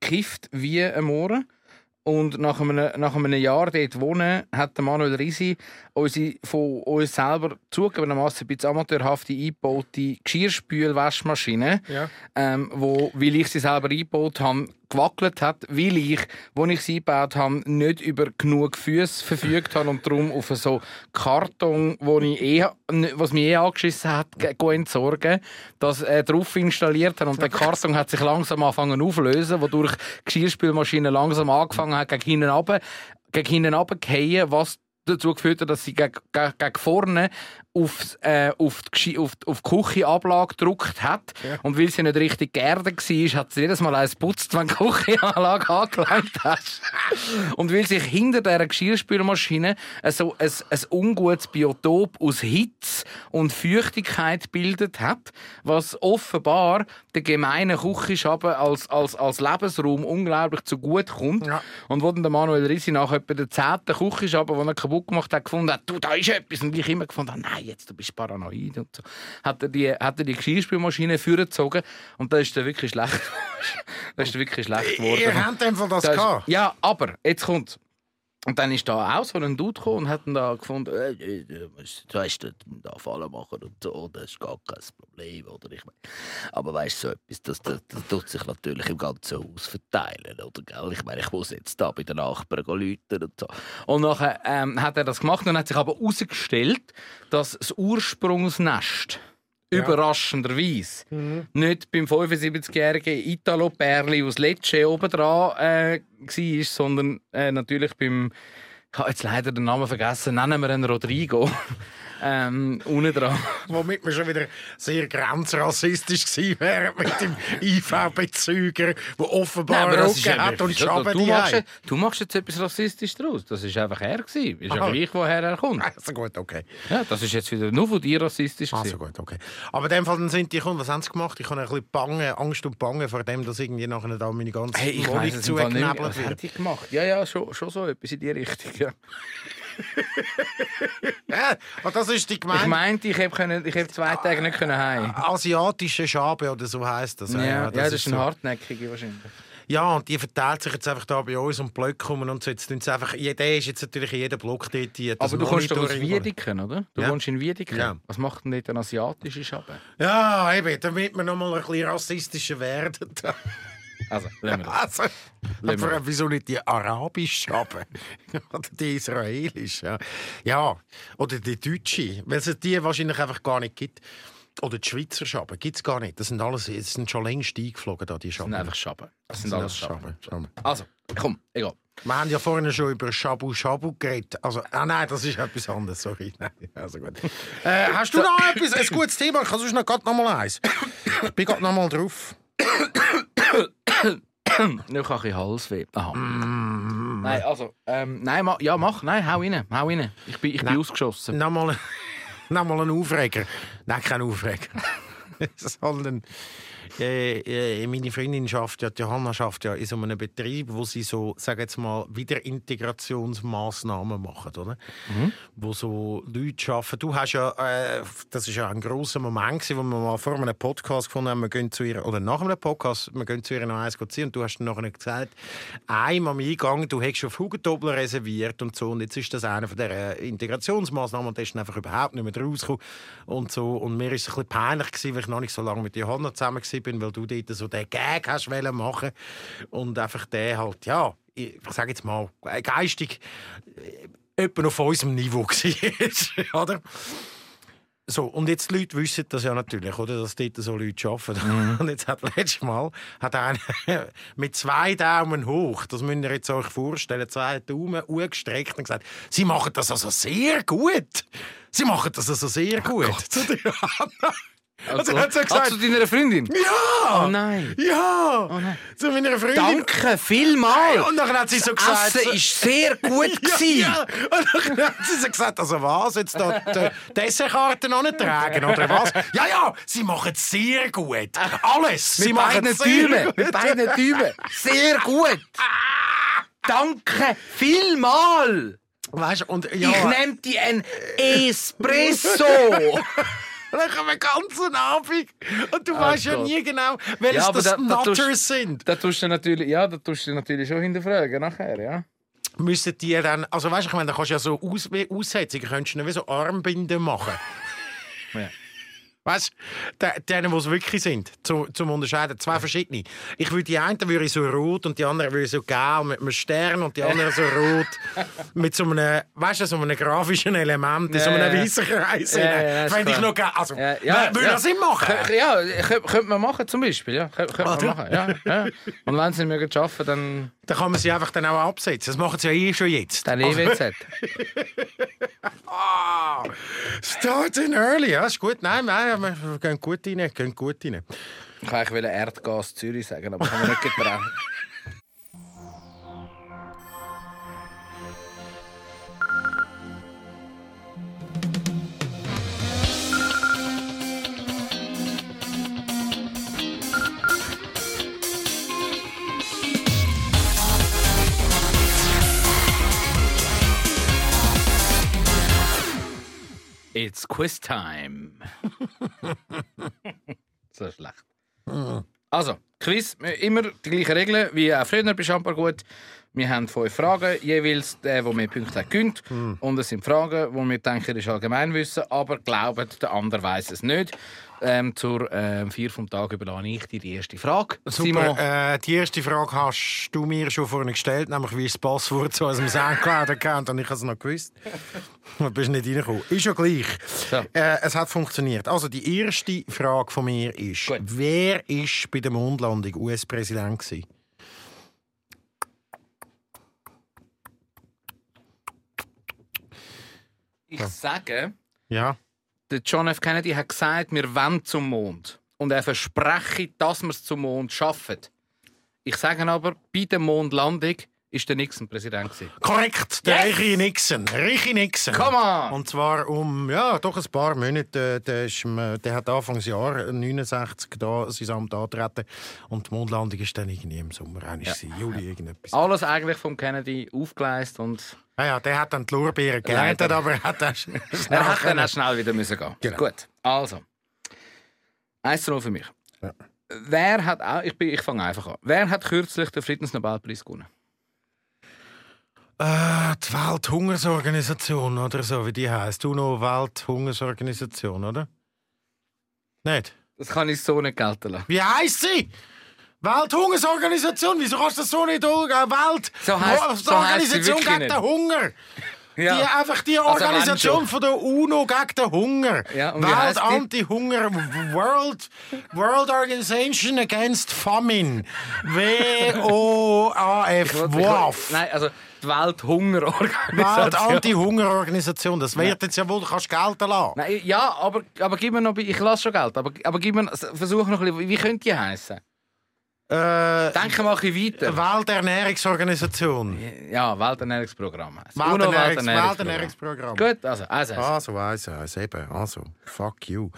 kifft wie ein Mohren. Und nach einem, nach einem Jahr dort wohnen, hat der Manuel Risi unsere von uns selber zugegebenermaßen ein bisschen amateurhafte eingebaute Geschirrspül-Waschmaschine, Ja. ähm, wo, weil ich sie selber eingebaut habe, gewackelt hat, weil ich, als ich sie gebaut habe, nicht über genug Füße verfügt habe und darum auf so Karton, wo ich eh, was mich eh angeschissen hat, go entsorgen, das äh, drauf installiert habe. Und der Karton hat sich langsam angefangen aufzulösen, wodurch die Geschirrspülmaschine langsam angefangen hat, gegen hinten runter, gegen hinten runtergefallen, was dazu geführt hat, dass sie gegen, gegen vorne aufs, äh, auf, die, auf, die- auf die Küchenablage gedruckt hat. Und weil sie nicht richtig geerdet war, hat sie jedes Mal eins putzt, wenn du die Küchenablage [laughs] angelangt hast. Und weil sich hinter dieser Geschirrspülmaschine so ein, ein ungutes Biotop aus Hitze und Feuchtigkeit bildet hat, was offenbar der gemeinen Küchenschaben als, als, als Lebensraum unglaublich zugute kommt. Ja. Und wo dann der Manuel Risi nach etwa der zehnten Küchenschaben, den er kaputt gemacht hat, gefunden hat, du, da ist etwas. Und ich immer gefunden habe, nein, jetzt, du bist paranoid und so. Hat er die, hat er die Geschirrspülmaschine vorgezogen und da ist er wirklich schlecht. [laughs] da ist wirklich schlecht geworden. Ihr habt einfach das Da ist- gehabt. Ja, aber jetzt kommt. Und dann ist da auch so ein Dude gekommen und hat dann da gefunden, äh, äh, du du weißt, du da Fallen machen und so, das ist gar kein Problem, oder? Ich mein, aber weißt du, so etwas, das, das, das tut sich natürlich im ganzen Haus verteilen, oder? Gell? Ich meine, ich muss jetzt da bei den Nachbarn läuten und so. Und nachher ähm, hat er das gemacht und hat sich aber herausgestellt, dass das Ursprungsnest überraschenderweise. Nicht beim 75-jährigen Italo Perli aus Lecce oben dran äh, war, sondern äh, natürlich beim, ich habe jetzt leider den Namen vergessen, nennen wir ihn Rodrigo, [laughs] ähm, unten dran. [laughs] Womit wir schon wieder sehr grenzrassistisch gewesen wären mit dem IV-Bezüger, der offenbar Rücken hat und Schaben du, machst, du machst jetzt etwas rassistisch draus. Das ist einfach er gewesen. Ist ja gleich, woher er kommt. [laughs] Also gut, okay. Ja, das ist jetzt wieder nur von dir rassistisch Also gewesen. gut, okay. Aber in dem Fall sind die gekommen, was haben sie gemacht? Ich habe ein bisschen Bange, Angst und Bange vor dem, dass irgendwie nachher da meine ganze Hey, ich Wohnung zugeknebelt Was haben wird. die gemacht? Ja, ja, schon, schon so etwas in die Richtung. Ja. [laughs] Ja, und das ist die Ich Gemeinde. meinte, ich hätte können- ich hätte zwei Tage nicht können heim. Asiatische Schabe oder so heißt das. Ja, ja, das, ist ein so. hartnäckige wahrscheinlich. Ja, und die verteilt sich jetzt einfach da bei uns und Blöcke kommen und so. Jetzt tun sie einfach, ja, der ist jetzt natürlich in jedem Block dort. Die, das Aber du kommst doch aus Wiedeken, oder? Du Ja. wohnst in Wiedeken. Ja. Was macht denn dort ein asiatischer Schaben? Ja, eben, damit wir noch mal ein bisschen rassistischer werden. [laughs] Also, lassen wir das. Also, Lassen wir aber wieso nicht die arabische Schabe? [laughs] oder die israelische? Ja. ja, oder die deutsche, weil es die wahrscheinlich einfach gar nicht gibt. Oder die Schweizer Schaben gibt es gar nicht. Das sind alles, das sind schon längst eingeflogen, da, die Das Schaben. sind einfach Schaben. Das sind Das alles sind Schaben. Schaben. Also, komm, egal. Wir haben ja vorhin schon über Shabu Shabu geredet. Also, ah nein, das ist etwas anderes, sorry. [laughs] Nein, also gut. äh, hast du noch etwas, ein gutes Thema? Ich kann sonst noch noch mal eins. Ich bin gerade noch mal drauf. [coughs] Nur kann ich Halsweh. Aha. Mm. Nein, also, ähm, nein, ma, ja, mach, nein, hau rein, hau rein. Ich bin, ich bin ausgeschossen. Noch mal, [laughs] noch mal ein Aufreger. Nein, kein Aufreger. [laughs] Sondern äh, meine Freundin schafft ja, Johanna schafft ja in so einem Betrieb, wo sie so, sag jetzt mal, Wiederintegrationsmaßnahmen machen, oder? Wo so Leute arbeiten. Du hast ja, äh, das ist ja ein großer Moment gewesen, wo wir mal vor einem Podcast gefunden haben, wir gehen zu ihr, oder nach einem Podcast, wir gehen zu ihr noch eins ziehen und du hast dann nachher gesagt, einmal am Eingang, du hättest auf Hugentobler reserviert und so und jetzt ist das einer von der Integrationsmaßnahmen und der ist dann einfach überhaupt nicht mehr rausgekommen und so und mir ist es ein bisschen peinlich gewesen, weil ich noch nicht so lange mit Johanna zusammen war, weil du dort so den Gag hast machen und einfach der halt, ja, ich, ich sage jetzt mal, geistig äh, etwa auf unserem Niveau [laughs] war, oder? So, und jetzt die Leute wissen das ja natürlich, oder, dass dort so Leute arbeiten. [laughs] Und jetzt hat letztes Mal hat einer [laughs] mit zwei Daumen hoch, das müsst ihr jetzt euch vorstellen, zwei Daumen hochgestreckt und gesagt, sie machen das also sehr gut. Sie machen das also sehr gut. Johanna. Also, hat sie ah, gesagt, zu deiner Freundin? ja! Oh nein. Ja! Oh nein. Zu meiner Freundin. Danke vielmals. Und dann hat sie so gesagt... Essen ist sehr gut [laughs] Ja, gewesen. ja. Und dann hat sie so gesagt, also was, jetzt da die Dessertkarte noch nicht tragen, oder was? Ja, ja, sie machen es sehr gut. Alles. sie Mit machen beiden es sehr gut. Mit beiden Däumen. Sehr gut. Danke vielmal. Weißt du, und ja, Ich nehme dir ein Espresso. [laughs] kommen wir ganzen Abend und du Oh weißt ja nie genau, welches Ja, das da- Nutters sind. da tust du natürlich, ja, da tust du natürlich schon hinterfragen nachher, ja. Müssen die dann, also weißt du, ich meine, da kannst du ja so Aus Aussetzungen, könntest du nicht wie so Armbinden machen. Ja. Weißt du, denen, die es wirklich sind, zu, zum Unterscheiden. Zwei verschiedene. Ich würde die einen würde ich so rot und die anderen würde ich so gelb mit einem Stern und die anderen so rot [laughs] mit so einem, weißt du, so einem grafischen Element, in so einem Ja, ja. weißen Kreis. Ja, ja, ja, Fände ich noch geil. Also, Ja, wer- würde das Sinn machen? Ja, kö- könnte man machen zum Beispiel. Ja, Kö- könnte man Oder? machen. Ja, ja. Und wenn sie nicht mögen arbeiten, dann, Dann kann man sie einfach dann auch absetzen. Das machen sie ja eh schon jetzt. dann EWZ. [laughs] Ah, starting early, ja, ist gut. Nein, nein, wir gehen gut rein, gehen gut rein. Ich wollte eigentlich Erdgas Zürich sagen, aber kann man nicht getrauen. [laughs] It's quiz time. [laughs] so schlecht. Also, Quiz, immer die gleichen Regeln wie auch früher bei Champar gut. Wir haben fünf Fragen, jeweils der, der mehr Punkte hat, gewinnt. Und es sind Fragen, wo wir denken, ist Allgemeinwissen, aber glauben, der andere weiß es nicht. Ähm, zur ähm, vier vom Tag überlasse ich dir die erste Frage. Simon, Super. Äh, die erste Frage hast du mir schon vorhin gestellt, nämlich wie das Passwort zu unserem Soundcloud-Account und ich habe es noch gewusst. Du bist nicht reingekommen. Ist ja gleich. So. Äh, es hat funktioniert. Also die erste Frage von mir ist, Gut. wer ist bei der Mondlandung US-Präsident gewesen? ich sage, Ja. Der John F. Kennedy hat gesagt, wir wollen zum Mond. Und er verspreche, dass wir es zum Mond schaffen. Ich sage aber, bei der Mondlandung ist der Nixon Präsident. gewesen. Korrekt, der Yes! Richie Nixon. Richie Nixon. Come on! Und zwar um ja, doch ein paar Monate. Der, ist, der hat Anfangsjahr 69 da sein Amt antreten. Und die Mondlandung ist dann irgendwie im Sommer, ja. Juli, irgendetwas. Alles eigentlich vom Kennedy aufgeleistet und Ah ja, der hat dann die Lorbeeren geerntet, Leider. aber er hat dann schnell [laughs] er hat dann auch schnell wieder müssen gehen. Genau. Gut, also. 1 zu 0 für mich. Ja. Wer hat auch, ich, bin, ich fange einfach an. Wer hat kürzlich den Friedensnobelpreis gewonnen? Äh, die Welthungersorganisation oder so, wie die heißt. UNO-Welthungersorganisation, oder? Nicht? Das kann ich so nicht gelten lassen. Wie heißt sie? Welthungersorganisation? Wieso kannst du das so nicht? Welt So heisst- so heisst sie Organisation gegen nicht. den Hunger. [laughs] Die, einfach die Also Organisation von der UNO gegen den Hunger. Ja, Welt? Anti-Hunger World, World Organization Against Famine. [laughs] W-O-A-F. WAF. Nein, also Welthungerorganisation. Welt Anti-Hunger-Organisation. Das wird jetzt ja wohl, du kannst gelten lassen. Nein, ja, aber, aber gib mir noch, ich lasse schon Geld, aber, aber gib mir, versuch noch ein bisschen, wie könnte die heißen? Äh, Denke mal ein bisschen weiter. Welternährungsorganisation. Ja, Welternährungsprogramm heisst. Welternährungs UNO-Welternährungsprogramm. Welternährungsprogramm. Gut, also, also, also. Also, also, also, eben, also, fuck you.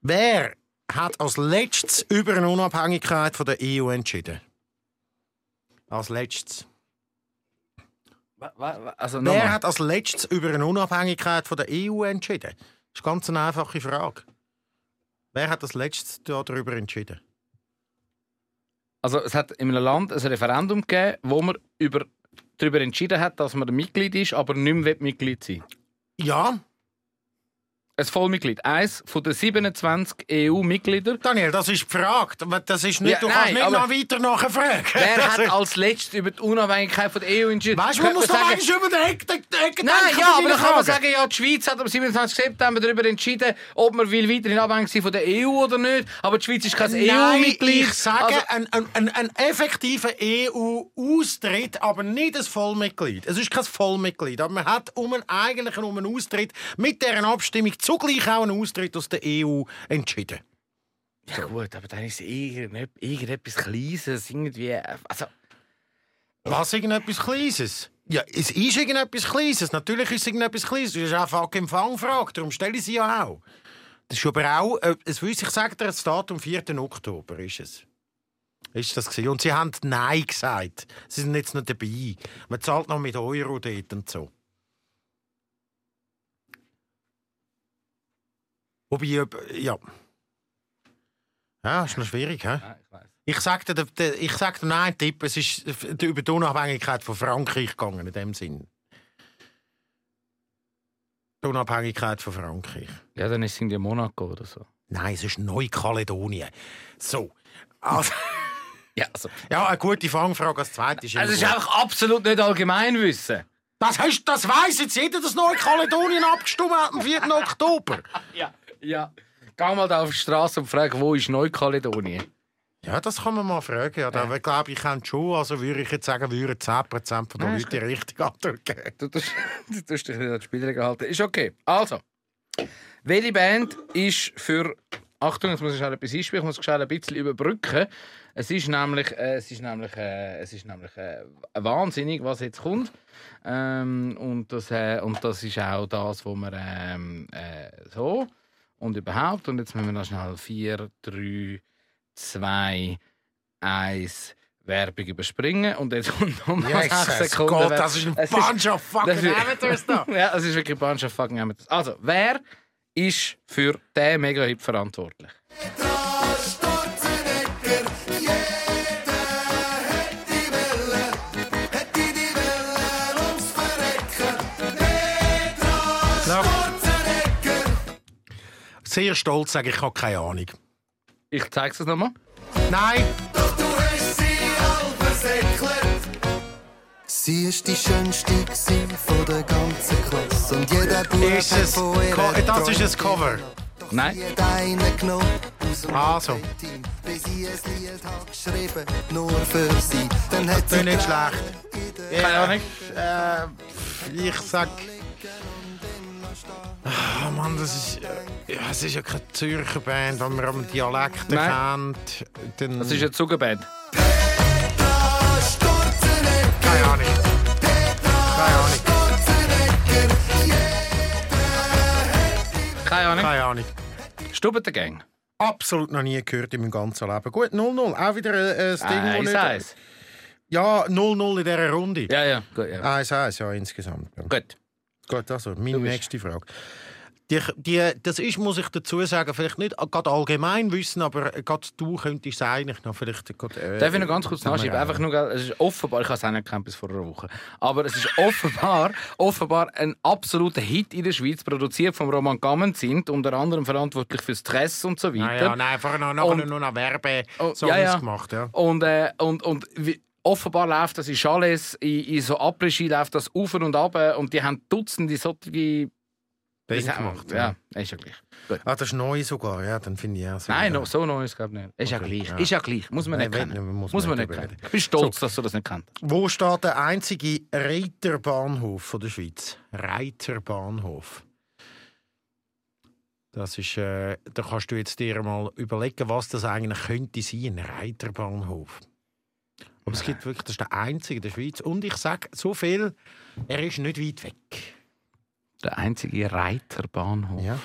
Wer hat als letztes über eine Unabhängigkeit von der EU entschieden? Als letztes. Also, Wer hat als letztes über eine Unabhängigkeit von der EU entschieden? Das ist ganz eine einfache Frage. Wer hat als letztes darüber entschieden? Also, es hat in einem Land ein Referendum gegeben, wo man über, darüber entschieden hat, dass man Mitglied ist, aber nicht mehr Mitglied sein will. Ja, Ein Vollmitglied. Eins von den 27 EU-Mitgliedern. Daniel, das ist gefragt. Das ist nicht, Ja, du kannst nein, nicht aber- noch weiter nachfragen. Wer hat als letztes über die Unabhängigkeit von der EU entschieden? Weißt du, man muss doch manchmal über den Eck, den Eck Nein, denken ja, aber dann kann man sagen, ja, die Schweiz hat am 27. September darüber entschieden, ob man will weiterhin abhängig sein von der EU oder nicht. Aber die Schweiz ist kein EU-Mitglied. ich sage, Also, ein, ein, ein, ein effektiver EU-Austritt, aber nicht ein Vollmitglied. Es ist kein Vollmitglied, aber man hat um einen, eigentlich um einen Austritt mit deren Abstimmung zugleich auch einen Austritt aus der EU entschieden. ja gut, aber dann ist es irgendetwas, Kleines, irgendwie... Also, Was, irgendetwas Kleines? Ja, es ist irgendetwas Kleines. Natürlich ist es irgendetwas Kleines. Das ist auch fucking Fangfrage, darum stelle ich sie ja auch. Das ist aber auch, äh, es ich sage dir, das Datum 4. Oktober ist es. Ist das gewesen? Und sie haben Nein gesagt. Sie sind jetzt nicht dabei. Man zahlt noch mit Euro dort und so. Wobei, ob- ja. Ja, ist noch schwierig, hä? ja, ich weiss. Ich sagte, der, ich sagte nein, einen Tipp. Es ist über die Unabhängigkeit von Frankreich gegangen, in dem Sinn. Die Unabhängigkeit von Frankreich. Ja, dann ist es irgendwie Monaco oder so. Nein, es ist Neukaledonien. So. Also, [laughs] Ja, also. ja, eine gute Fangfrage als zweite ist immer Also, es ist einfach absolut nicht Allgemeinwissen. Das, hast, das weiss jetzt jeder, dass Neukaledonien abgestimmt hat am 4. Oktober. [laughs] Ja. Ja. Geh mal da auf die Straße und frag, wo ist Neukaledonien? Ja, das kann man mal fragen. Ja, da glaube ich, kennt schon. Also würde ich jetzt sagen, würden 10% von den Leuten die richtige Antwort geben. Du tust, du tust dich nicht an die Spielregeln halten. Ist okay. Also, welche Band ist für. Achtung, jetzt muss ich schnell etwas einspielen, ich muss schnell ein bisschen überbrücken. Es ist nämlich, äh, es ist nämlich, äh, es ist nämlich äh, wahnsinnig, was jetzt kommt. Ähm, und, das, äh, und das ist auch das, wo wir ähm, äh, so und überhaupt. Und jetzt müssen wir noch schnell 4, 3, 2, 1 Werbung überspringen. Und jetzt [laughs] kommt noch mal 6 Jesus Sekunden. Gott, Wer- das ist ein Es Bunch of fucking Amateurs da. [laughs] ja, es ist wirklich ein Bunch of fucking Amateurs. Also, wer ist für diesen Mega-Hit verantwortlich? Sehr stolz sage ich, ich habe keine Ahnung. Ich zeige es nochmal. Nein, Sie ist die schönste von der ganzen Klasse und jeder Bub ist es, das ist ein geträumt. Cover. Nein. Sie Also. Team, bis sie ein Lied hat geschrieben, nur für sie. Dann hat sie nicht schlecht. Keine Ahnung. Äh, ich sag. Ah, Mann, das ist. äh, Ja, es ist ja keine Zürcher Band, wenn man am Dialekt Nein. kennt. Dann, Das ist eine Zuckerband. keine Ahnung. Keine Ahnung. Keine Ahnung. Keine Ahnung. Stubbentengang. Absolut noch nie gehört in meinem ganzen Leben. Gut, 0-0. Auch wieder äh, ein Ding, Eins, nicht... Ja, 0-0 in dieser Runde. Ja, ja. Gut, ja. 1-1, ja, insgesamt. Gut. Gut, also, meine nächste Frage. Die, die, das ist, muss ich dazu sagen, vielleicht nicht gerade allgemein wissen, aber gerade du könntest es eigentlich noch vielleicht... Gerade, äh, Darf ich noch ganz kurz nachschieben? Einfach nur, es ist offenbar, ich habe es auch nicht gekannt bis vor einer Woche, aber es ist offenbar, offenbar ein absoluter Hit in der Schweiz, produziert vom Roman Gammenzind, unter anderem verantwortlich fürs Stress und so weiter. Nein, ja, nein, vorher noch, nachher Und- nur noch Werbe Oh, so ja, ja. gemacht. Ja. Und, äh, und, und wie, offenbar läuft das in Chalets, in, in so Après-Ski läuft das auf und ab und die haben Dutzende solche... Ja, gemacht. Ja, ist ja gleich. Gut. Ah, das ist neu sogar, ja, dann finde ich auch so. Nein, ja. no, so neu ist es nicht. Ist ja Okay, gleich. ja. Ist ja gleich. Muss man nicht kennen. nicht, muss Muss man man nicht kennen. reden. Ich bin stolz, dass du das nicht kennst. Wo steht der einzige Reiterbahnhof von der Schweiz? Reiterbahnhof. Das ist, äh, da kannst du jetzt dir mal überlegen, was das eigentlich könnte sein, ein Reiterbahnhof. Aber es gibt wirklich, das ist der einzige in der Schweiz. Und ich sage so viel, er ist nicht weit weg. Der einzige Reiterbahnhof. Ja.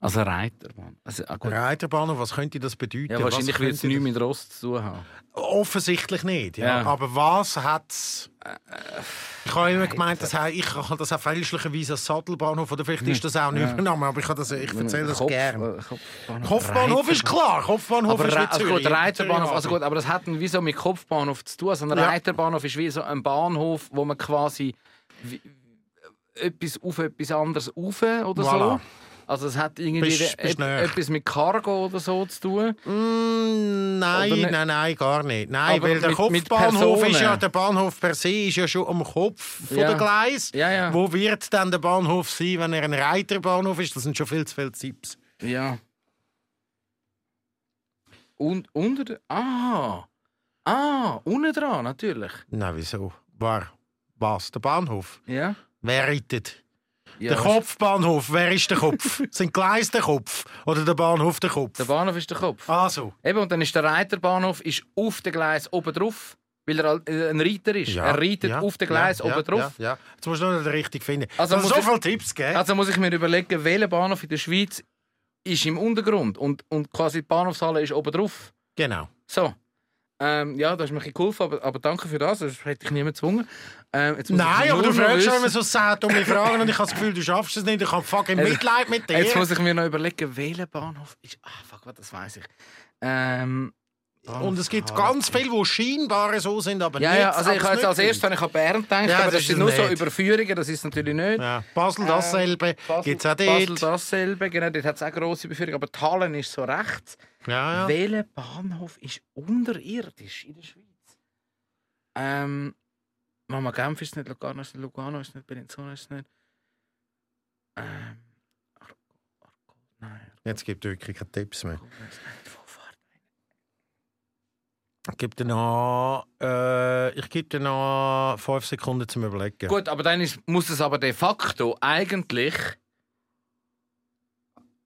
Also Reiterbahn. Also, ah, Reiterbahnhof, was könnte das bedeuten? Ja, wahrscheinlich wird es nichts mit Rost zu tun haben. Offensichtlich nicht. Ja. Ja. Aber was hat es? Ich habe immer gemeint, das habe, ich habe das auch fälschlicherweise als Sattelbahnhof, oder vielleicht ist das auch ein Ja. Übernahme, aber ich, das, ich erzähle das Kopf- gerne. äh, Kopfbahnhof. Kopfbahnhof ist klar, Kopfbahnhof Aber ist also gut, Reiterbahnhof, also gut, aber das hat wie so mit Kopfbahnhof zu tun. Also ein Ja. Reiterbahnhof ist wie so ein Bahnhof, wo man quasi wie, etwas auf etwas anderes rauf oder Voilà. so. Also es hat irgendwie Bist- bist etwas mit Cargo oder so zu tun. Mm, nein, nicht? nein, nein, gar nicht. Nein, Aber weil der mit- mit Kopfbahnhof ist ja, der Bahnhof per se ist ja schon am Kopf von Ja. der Gleis. Ja, ja. Wo wird dann der Bahnhof sein, wenn er ein Reiterbahnhof ist? Das sind schon viel zu viele Tipps. Ja. Und unter der. Ah! Ah, unten dran, natürlich. Na, wieso? War was? Der Bahnhof? Ja. Wer reitet? Ja der Kopfbahnhof, wer ist der Kopf? [laughs] Sind Gleis der Kopf oder der Bahnhof der Kopf? Der Bahnhof ist der Kopf. Ah, so. Eben, und dann ist der Reiterbahnhof ist auf dem Gleis oben drauf, weil er äh, ein Reiter ist. er reitet ja, auf dem Gleis ja, oben ja, drauf. Ja, ja. Jetzt musst du noch den richtig finden. Also muss so ich- viele Tipps geben. Also muss ich mir überlegen, welcher Bahnhof in der Schweiz ist im Untergrund und, und quasi die Bahnhofshalle ist oben drauf. genau. So. Ähm, ja, das hast mir ein bisschen geholfen, aber, aber danke für das. Das hätte ich niemand gezwungen. Ähm, Nein, aber du fragst schon immer so dumme Fragen und ich habe das Gefühl, du schaffst es nicht. Ich habe fucking Jetzt- Mitleid mit dir. Jetzt muss ich mir noch überlegen, welcher Bahnhof ist. Ah, fuck, was, das weiß ich. Ähm, Und es gibt ganz viele, die scheinbar so sind, aber Ja, nicht. ja, also ich habe jetzt als erstes habe ich an Bern gedacht, Ja, aber das das ist sind nur so. Überführungen, das ist natürlich nicht. Ja. Basel dasselbe, Basel, gibt es auch Basel dort. dasselbe, genau, dort hat es auch grosse Überführungen, aber Thallen ist so rechts. Ja, ja. Welcher Bahnhof ist unterirdisch in der Schweiz? Ähm, Mama Genf ist nicht, Lugano ist nicht, Lugano ist nicht, Bellinzona ist nicht. Ähm, Ar- Arco, nein, Jetzt gibt es wirklich keine Tipps mehr. Arco Ich gebe dir noch, äh, ich gebe dir noch fünf Sekunden zum Überlegen. Gut, aber dann ist, muss es aber de facto eigentlich.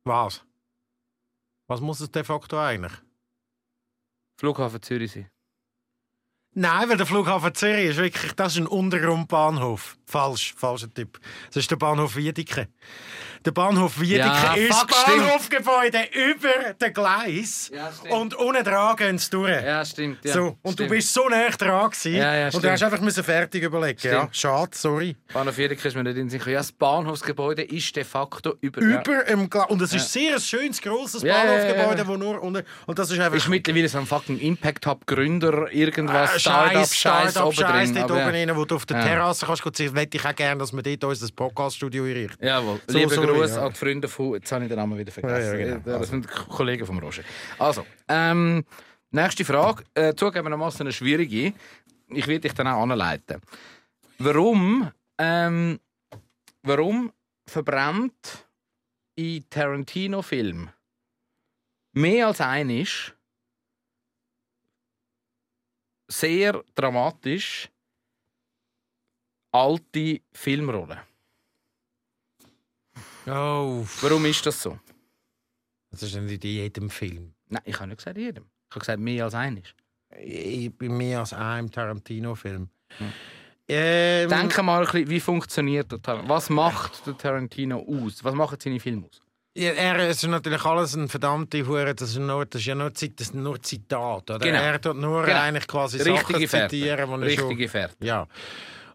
Was? Was muss es de facto eigentlich? Flughafen Zürich sein. Nein, weil der Flughafen Zürich ist wirklich, das ist ein Untergrundbahnhof. Falsch, falscher Tipp. Das ist der Bahnhof Wiedeke. Der Bahnhof Wiedeke Ja, ist fuck. Bahnhofgebäude über den Gleis. Ja, und unten dran gehen sie durch. Ja, stimmt. Ja, so, und stimmt. du bist so nah dran gewesen. Ja, ja, und du stimmt. hast einfach müssen fertig überlegen. Ja, schade, sorry. Bahnhof Wiedeke ist mir nicht in den Sinn gekommen. Ja, das Bahnhofsgebäude ist de facto über. Über im Gleis. Und es ist sehr ein schönes, grosses Ja, ja, ja, Bahnhofgebäude, wo nur unten... Und das ist einfach... Ist mittlerweile so ein fucking Impact Hub Gründer, irgendwas, Äh, Startup, Scheiß, Scheiß Startup, oben Scheiß drin. dort oben rein, wo du auf der Ja. Terrasse kannst. Das möchte ich auch gerne, dass wir dort unser Podcaststudio einrichten. Jawohl. So, Liebe sorry, Gruß ja. an die Freunde von. Jetzt habe ich den Namen wieder vergessen. Ja, genau. Das sind K- Kollegen vom Roger. Also, ähm, nächste Frage. Äh, zugegebenermaßen eine schwierige. Ich werde dich dann auch anleiten. Warum, ähm, warum verbrennt in Tarantino-Filmen mehr als einisch sehr dramatisch alte Filmrollen? Oh, Warum ist das so? das ist nicht in jedem Film. Nein, ich habe nicht gesagt jedem. Ich habe gesagt mehr als eines. Ich bin mehr als einem Tarantino-Film. Ähm, Denke mal, ein bisschen, wie funktioniert der Tarantino? Was macht der Tarantino aus? Was machen seine Filme aus? Ja, er ist natürlich alles ein verdammte Hure. Das, ist nur- das ist ja nur, das sind nur Zitate. Oder? Genau. Er tut nur Genau. eigentlich quasi Richtige Sachen zitieren, er. Richtige Fährte. Ja.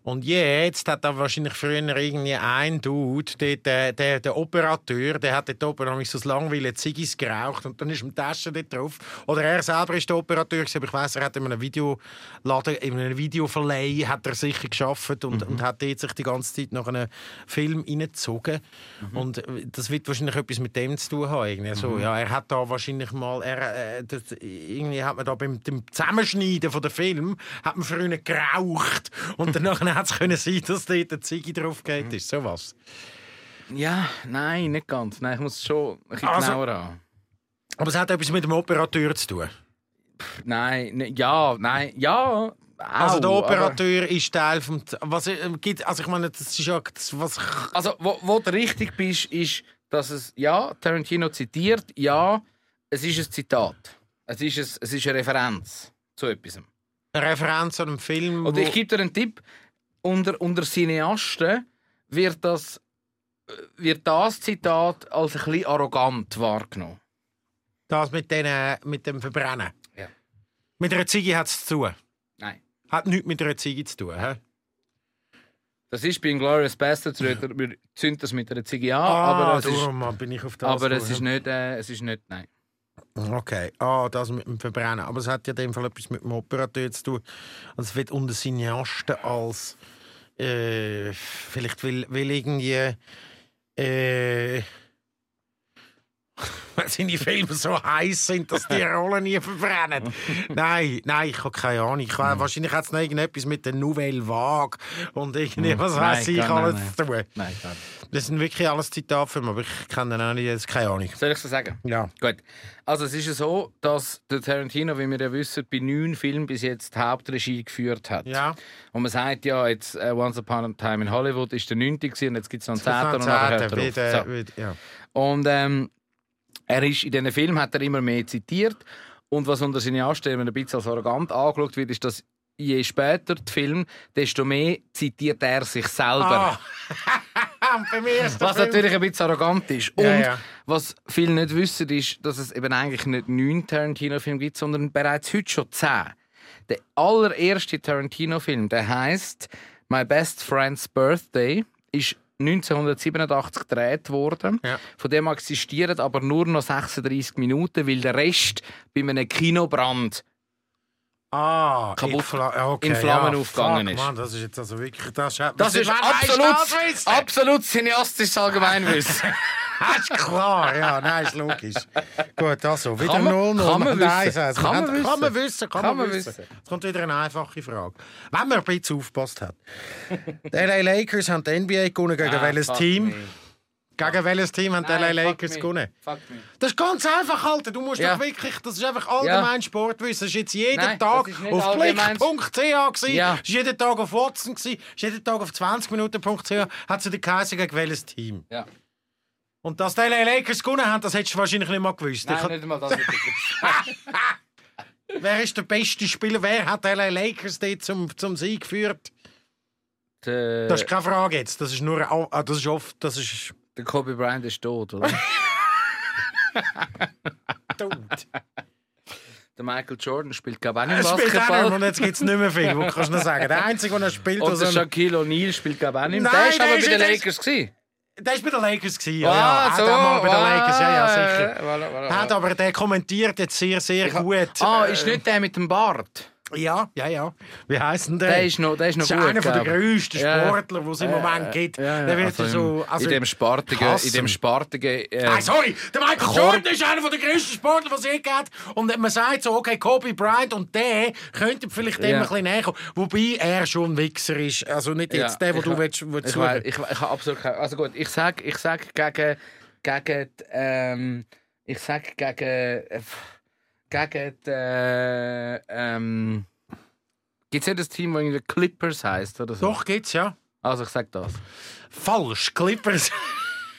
Und jetzt hat er wahrscheinlich früher irgendwie ein Dude, der, der, der, Operateur, der hat dort oben nämlich so langweilige Ziggis geraucht und dann ist ihm die Tasche dort drauf. Oder er selber ist der Operateur, gewesen, aber ich weiss, er hat in einem Videoladen, in einem Videoverleih hat er sicher geschafft und, und hat dort sich die ganze Zeit nach einem Film reingezogen. Und äh, das wird wahrscheinlich etwas mit dem zu tun haben. Irgendwie. So, ja, er hat da wahrscheinlich mal, er, äh, das, irgendwie hat man da beim dem Zusammenschneiden von der Film, hat man früher geraucht und danach [laughs] hat es können sein, dass dort eine Ziege drauf geht. Ist sowas. Ja, nein, nicht ganz. Nein, ich muss es schon ein bisschen Also- genauer an. Aber es hat etwas mit dem Operateur zu tun. Nein, ne, ja, nein, ja. Also der Operateur ist Teil vom... Was äh, gibt, also ich meine, das ist ja... Das, was, Aber, also, wo, wo du richtig bist, ist, dass es, ja, Tarantino zitiert, ja, es ist ein Zitat. Es ist, ein, es ist eine Referenz zu etwas. eine Referenz an einem Film, Und ich gebe dir einen Tipp. Unter, unter Cineasten wird das, äh, wird das Zitat als ein bisschen arrogant wahrgenommen. das mit, den, äh, mit dem Verbrennen. Ja. Mit einer Ziege hat es zu tun. Nein. Hat nichts mit einer Ziege zu tun. Hä? Das ist bei Inglourious Bastards, wir zünden das mit einer Ziege an, Ah, aber, es ist, darum bin ich auf das aber es ist nicht, äh, es ist nicht, nein. Okay, ah, das mit dem Verbrennen. Aber es hat ja in dem Fall etwas mit dem Operateur zu tun. Also es wird unter Cineasten als äh, vielleicht will, will irgendwie äh, weil seine Filme so heiß sind, dass die [laughs] Rollen nie verbrennen. nein, nein, ich habe keine Ahnung. Ich, weiß, wahrscheinlich hat es noch irgendetwas mit der Nouvelle Vague und irgendwie, was Nein, weiß ich, gar- nein, alles zu tun. Nein, gar nicht. Das sind wirklich alles Zitatfilme, aber ich kenne den auch nicht, das ist keine Ahnung. Soll ich so sagen? Ja. Gut. Also es ist ja so, dass der Tarantino, wie wir ja wissen, bei neun Filmen bis jetzt die Hauptregie geführt hat. Ja. Und man sagt ja, jetzt äh, Once Upon a Time in Hollywood ist der neunte gewesen, und jetzt gibt es noch einen zehnten und nachher hört er auf. So. wieder, ja. Und ähm, er ist in diesen Filmen hat er immer mehr zitiert. Und was unter seinen Anstellungen ein bisschen als arrogant angeschaut wird, ist, dass je später die Film, desto mehr zitiert er sich selber. Ah. [laughs] Was Film- natürlich ein bisschen arrogant ist. Und Ja, ja. was viele nicht wissen, ist, dass es eben eigentlich nicht neun Tarantino-Filme gibt, sondern bereits heute schon zehn. Der allererste Tarantino-Film, der heißt My Best Friend's Birthday, ist 1987 gedreht worden. Ja. Von dem existieren aber nur noch 36 Minuten, weil der Rest bei einem Kinobrand Ah, Kaputt in, Fla okay, in Flammen ja, aufgegangen fuck, ist. Mann, das ist jetzt also wirklich... Das, Das ist absolut, absolut cineastisches Allgemeinwissen. [laughs] Das ist klar, ja, nein, ist logisch. Gut, also, wieder Kann man- 0 0 kann man Nein, wissen. also, Kann man haben- Kann man wissen. kann, Kann man wissen. wissen. Jetzt kommt wieder eine einfache Frage. Wenn man ein bisschen aufgepasst hat. [laughs] Die LA Lakers haben die NBA gewonnen gegen Ah, welches Team? me. Gegen welches Team haben die LA Lakers gewonnen? Das ist ganz einfach, Alter. Du musst Ja. doch wirklich, das ist einfach allgemein Sportwissen. Das ist jetzt jeden Nein, Tag auf blick.ch. Ja. Ist jeden Tag auf Watson ist jeden Tag auf 20minuten.ch. Hat sie die geheißen gegen welches Team? Ja. Und dass die LA Lakers gewonnen haben, das hättest du wahrscheinlich nicht mal gewusst. Nein, Ich- nicht einmal das. hätte ich. [laughs] Wer ist der beste Spieler? Wer hat die LA Lakers dort zum, zum Sieg geführt? Das ist keine Frage jetzt. Das ist nur, ah, das ist oft, das ist der Kobe Bryant ist tot, oder? [laughs] tot. der Michael Jordan spielt glaube ich auch nicht Er spielt auch nicht Basketball. und jetzt gibt es nicht mehr viel. Wo kannst du noch sagen? Der Einzige, der spielt, Und der der so ein- Shaquille O'Neal spielt glaube ich auch nicht mehr. Nein, Der ist der aber bei den Lakers gewesen. Der ist bei den Lakers gewesen, ja. Ah, ja. so. Hat mal bei den ah, Lakers, ja, ja, sicher. Voilà, voilà, Hat voilà. aber der kommentiert jetzt sehr, sehr gut. Ah, Äh, ist nicht der mit dem Bart? Ja, ja, ja. Wie heisst denn der? Der ist noch, der ist noch das ist gut. einer von der grössten Ja. Sportler, die es im Moment gibt. Ja, ja. Der wird also so. Also, in dem spartigen, in dem spartigen. Äh, Nein, sorry, der Michael Kor- Jordan ist einer der grössten Sportler, die es je gibt. Und man sagt so, okay, Kobe Bryant und der könnten vielleicht dem Ja. ein bisschen näher kommen. Wobei er schon ein Wichser ist. Also nicht jetzt Ja, der, den du willst, willst ich, suchen. weiß, ich, ich habe absolut keine. Also gut, ich sag, ich sag gegen, gegen, ähm, ich sag gegen, äh, gegen, die, äh, ähm, gibt es nicht ein Team, das irgendwie Clippers heißt oder so? Doch, gibt's, ja. Also ich sag das. Falsch, Clippers. [laughs]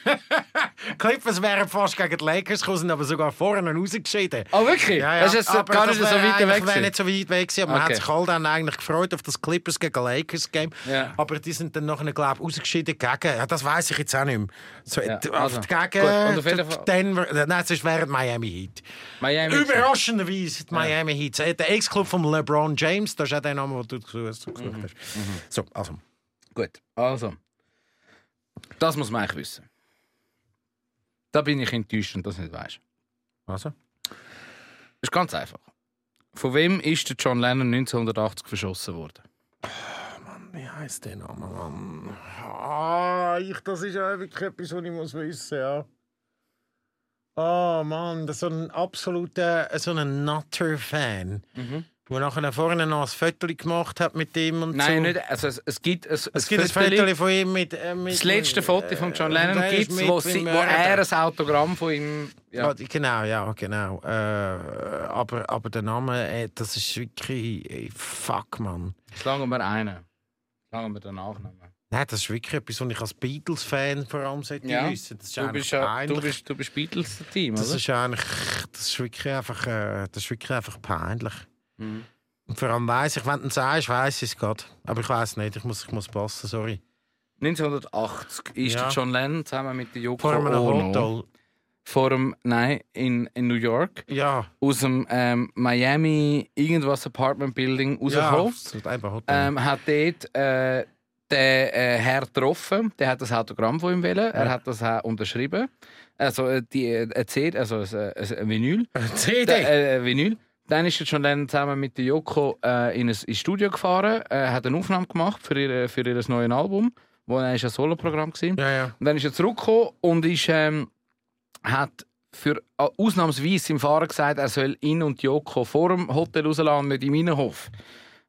[laughs] Clippers wären fast gegen die Lakers gekommen, sind aber sogar vorne rausgeschieden. Oh wirklich? Ja, ja. Das ist aber gar das nicht so weit weg. gewesen. nicht so weit weg gewesen, aber man Okay. hat sich all dann eigentlich gefreut auf das Clippers gegen Lakers Game. Ja. Aber die sind dann nachher, glaube ich, rausgeschieden gegen, ja, das weiß ich jetzt auch nicht mehr. So, Ja, also, gegen und auf jeden Fall- Denver, äh, nein, es wäre Miami Heat. Miami. Überraschenderweise die Miami Heat. Äh, Der Ex-Club von LeBron James, das ist auch der Name, den du gesucht gesucht Mhm. hast. So, also. Gut, also. Das muss man eigentlich wissen. Da bin ich enttäuscht und das nicht weißt. also. Das ist ganz einfach. Von wem ist der John Lennon 1980 verschossen worden? Wie heisst der Name, Mann? Ah, ich, das ist ja wirklich etwas, was ich muss wissen, ja. Oh Mann, das ist so ein absoluter so ein Nutter-Fan. Der nachher vorne noch ein Foto gemacht hat mit ihm und Nein, so. nicht. Also es, es gibt ein, Es gibt ein Foto von ihm mit... Äh, mit Das letzte Foto von John Lennon der ist gibt es, wo, sie, wo Mörder. er ein Autogramm von ihm. Ja. Genau, ja, genau. Äh, aber, aber der Name, äh, das ist wirklich... Äh, fuck, Mann. Schlagen wir einen. Schlagen wir den Nachnamen. Nein, das ist wirklich etwas, was ich als Beatles-Fan vor allem sollte Ja. wissen. Das ist Du bist, ja, du bist, du bist Beatles-Team, oder? Das ist eigentlich, das ist wirklich einfach, äh, das ist wirklich einfach peinlich. Mhm. Und vor allem weiss ich, wenn du es sagst, weiss ich es gerade. Aber ich weiß nicht, ich muss, ich muss passen, sorry. 1980 ist Ja. John Lennon zusammen mit der Yoko Vor einem Ono Hotel. vor dem, nein, in, in New York Ja, aus dem ähm, Miami irgendwas Apartment Building ja, rausgekommen. ist einfach Hotel. ähm, hat dort äh, den äh, Herr getroffen, der hat das Autogramm von ihm wollen, er hat das auch unterschrieben. Also äh, die äh, CD, also ein, ein, ein Vinyl. CD! Der, äh, Vinyl. Dann ist er schon dann zusammen mit der Yoko äh, in ein ins Studio gefahren, äh, hat eine Aufnahme gemacht für ihr, für ihr neues Album, wo er ist ein Soloprogramm war. ja, ja. Und dann ist er zurückgekommen und ist, ähm, hat für äh, ausnahmsweise im Fahrer gesagt, er soll ihn und Yoko vor dem Hotel rauslassen, nicht im Innenhof.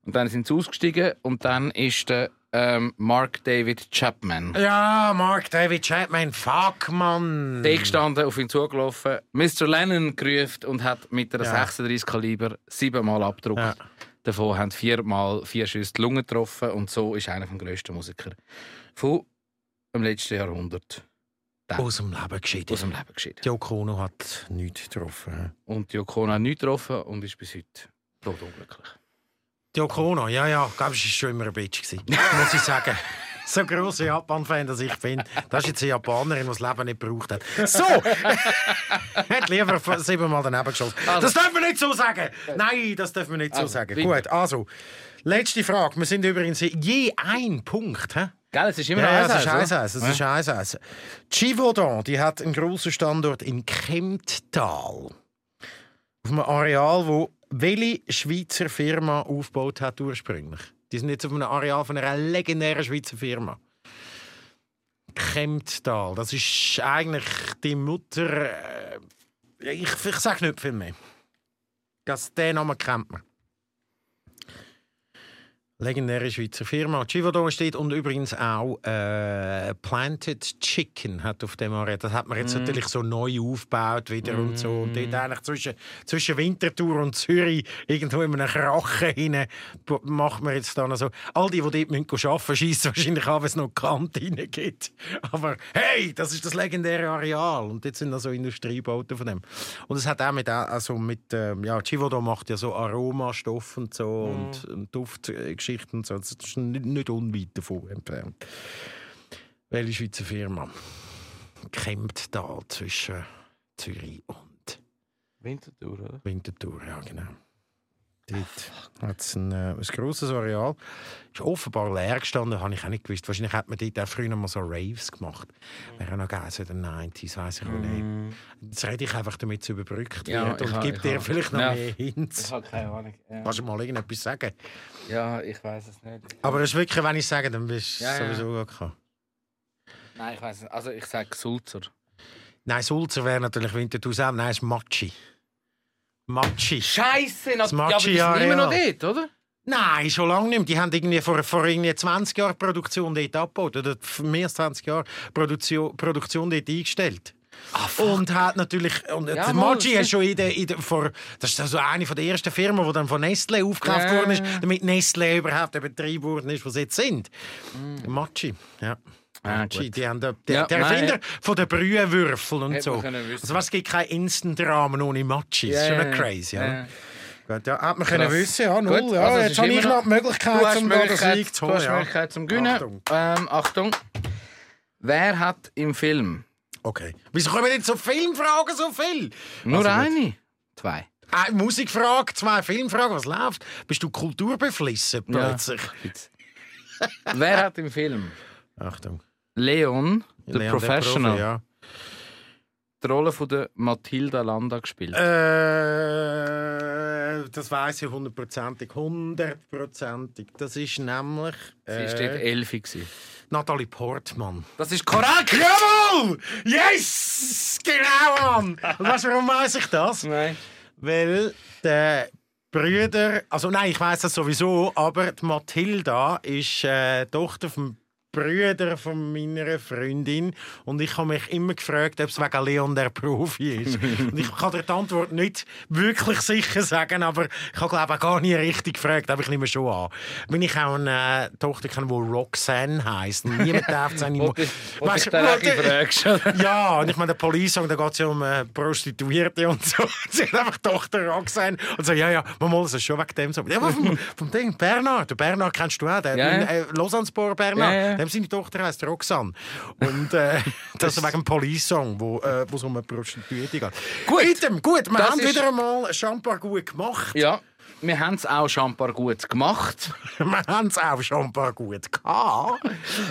Und dann sind sie ausgestiegen und dann ist der ähm, Mark David Chapman. Ja, Mark David Chapman, fuck, Mann! Der gestanden, auf ihn zugelaufen, Mr. Lennon gerufen und hat mit einer Ja. 36 Kaliber siebenmal abgedruckt. Ja. Davon haben viermal vier Schüsse die Lunge getroffen und so ist einer der grössten Musiker von dem letzten Jahrhundert Aus dem Leben geschieden. aus dem Leben geschieden. Yoko Ono hat nichts getroffen. Und Yoko Ono hat nichts getroffen und ist bis heute totunglücklich. Yoko Ono, ja, ja, glaube ich, war schon immer ein Bitch. Muss ich sagen. [laughs] So grosser Japan-Fan, dass ich bin. Das ist jetzt eine Japanerin, die das Leben nicht gebraucht hat. So! [laughs] hat lieber siebenmal daneben geschossen. Das dürfen wir nicht so sagen! Nein, das dürfen wir nicht so Also, sagen. bitte. Gut, also. Letzte Frage. Wir sind übrigens je ein Punkt. Hä? Gell, es ist immer Ja, ja, eins, es ist eins, es ist eins, eins. Givaudan, die hat einen grossen Standort in Kempttal. Auf einem Areal, wo welche Schweizer Firma aufgebaut hat ursprünglich? Die sind jetzt auf einem Areal von einer legendären Schweizer Firma. Kemptal. Das ist eigentlich die Mutter. Äh, ich, ich sage nicht viel mehr. Das, den Namen kennt man. Legendäre Schweizer Firma. Chivador steht und übrigens auch äh, Planted Chicken hat auf dem Area. Das hat man jetzt natürlich so neu aufgebaut wieder und so. Und dort eigentlich zwischen, zwischen Winterthur und Zürich irgendwo in einem Krachen hinein macht man jetzt dann so. All die, die dort müssen arbeiten schießen wahrscheinlich an, wenn es noch Kantine gibt. [laughs] Aber hey, das ist das legendäre Areal. Und jetzt sind da so Industriebauten von dem. Und es hat auch mit, also mit ähm, ja, Chivador macht ja so Aromastoff und so und, und Duftgeschichten und so. Das ist nicht, nicht unweit davon entfernt. Welche Schweizer Firma? Kämmt da zwischen Zürich und Winterthur, oder? Winterthur, ja genau. Dort hat es ein, äh, ein grosses Areal. Ist offenbar leer gestanden, habe ich auch nicht gewusst. Wahrscheinlich hat man dort auch früher mal so Raves gemacht. Wäre auch noch geil, so den 90s, weiss ich auch nicht. Jetzt rede ich einfach, damit es überbrückt Ja, wird ich und gebe ich dir vielleicht noch Ja. mehr Hints. habe keine Ahnung. Ja, Kannst du mal irgendetwas sagen? ja ich weiß es nicht. Aber es ist wirklich, wenn ich sage, dann bist du Ja, ja. sowieso gar kein. Nein, ich weiß nicht. Also ich sage Sulzer. Nein, Sulzer wäre natürlich Winterthur selber. Nein, es ist Matschi. Matschi. Scheiße! Das Ja, aber die sind Matschi-Areal. immer noch dort, oder? Nein, schon lange nicht mehr. Die haben irgendwie vor, vor irgendwie 20 Jahren Produktion dort abgebaut. Oder mehr als 20 Jahren Produktion, Produktion dort eingestellt. und hat natürlich und Ja, Maggi hat schon in der, in der, vor das ist also eine von der ersten Firmen, die dann von Nestlé aufgekauft Ja. worden ist, damit Nestlé überhaupt der Betrieb worden ist, was sie jetzt sind. Maggi, ja. Ah, Maggi, gut. die haben der, der, Ja, der Erfinder von den Brühewürfeln und Hätte man so. Also was es gibt kein Instant-Rahmen ohne. Das ist schon Ja, ja, crazy, ja. Gut, ja, hat man können wissen, ja, null. Gut, ja, also jetzt habe ich noch die Möglichkeit, Du um da den Möglichkeit, Sieg zu du holen. hast ja. Möglichkeit zum Gewinnen. Achtung. Ähm, Achtung. Wer hat im Film Okay. Wieso kommen jetzt so Filmfragen so viel? nur Also eine? Zwei. Eine Musikfrage, zwei Filmfragen, was läuft? Bist du kulturbeflissen plötzlich? Wer hat im Film Achtung. Leon, the Leon, der Professional, Profi, ja. die Rolle von der Mathilda Landa gespielt? Äh, das weiß ich hundertprozentig. Hundertprozentig. Das ist nämlich Sie war dort äh, Elfi. gewesen. Natalie Portman. Das ist korrekt! Jawohl! Yes! Genau, Mann! Und weißt du, warum weiß ich das? Nein. Weil der Brüder, also nein, ich weiß das sowieso, aber die Mathilda ist äh, Tochter vom Brüder von meiner Freundin und ich habe mich immer gefragt, ob es wegen Leon der Profi ist. und ich kann dir die Antwort nicht wirklich sicher sagen, aber ich habe glaube auch gar nie richtig gefragt, aber ich nehme schon an. Wenn ich auch eine Tochter kenne, die Roxanne heisst, niemand darf es Weißt du, du- fragst. ja, und ich meine, der Police-Song, da geht es ja um Prostituierte und so. Sie [laughs] hat einfach Tochter Roxanne und so, ja, ja, man muss es schon wegen dem so. Ja, vom, vom Ding, Bernard, Bernard kennst du auch, der ja. äh, Lausanne-Spor Bernard, ja. Dem seine Tochter heißt Roxanne. Und äh, [laughs] das ist wegen Police-Song, wo äh, es um eine Prostituierte geht. Gut. Item, gut, wir Das haben wieder einmal Champar gut gemacht. Ja, wir haben es auch schon ein paar gut gemacht. [laughs] Wir haben es auch Champar gut gehabt.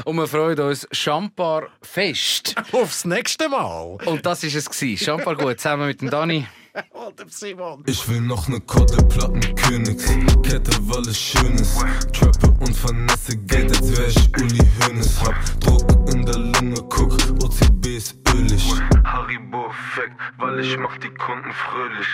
Und wir freuen uns Champar fest. [laughs] Aufs nächste Mal. Und das war es. gewesen. Champar gut, zusammen mit dem Dani. [laughs] Ich will noch ne Kotte Plattenkönigs Kette, weil es schön ist. Trappe und vernesse Geld, als wär ich Uli Hoeneß. Hab Druck in der Lunge, guck, OCB ist ölig Haribo-Effekt, weil ich mach die Kunden fröhlich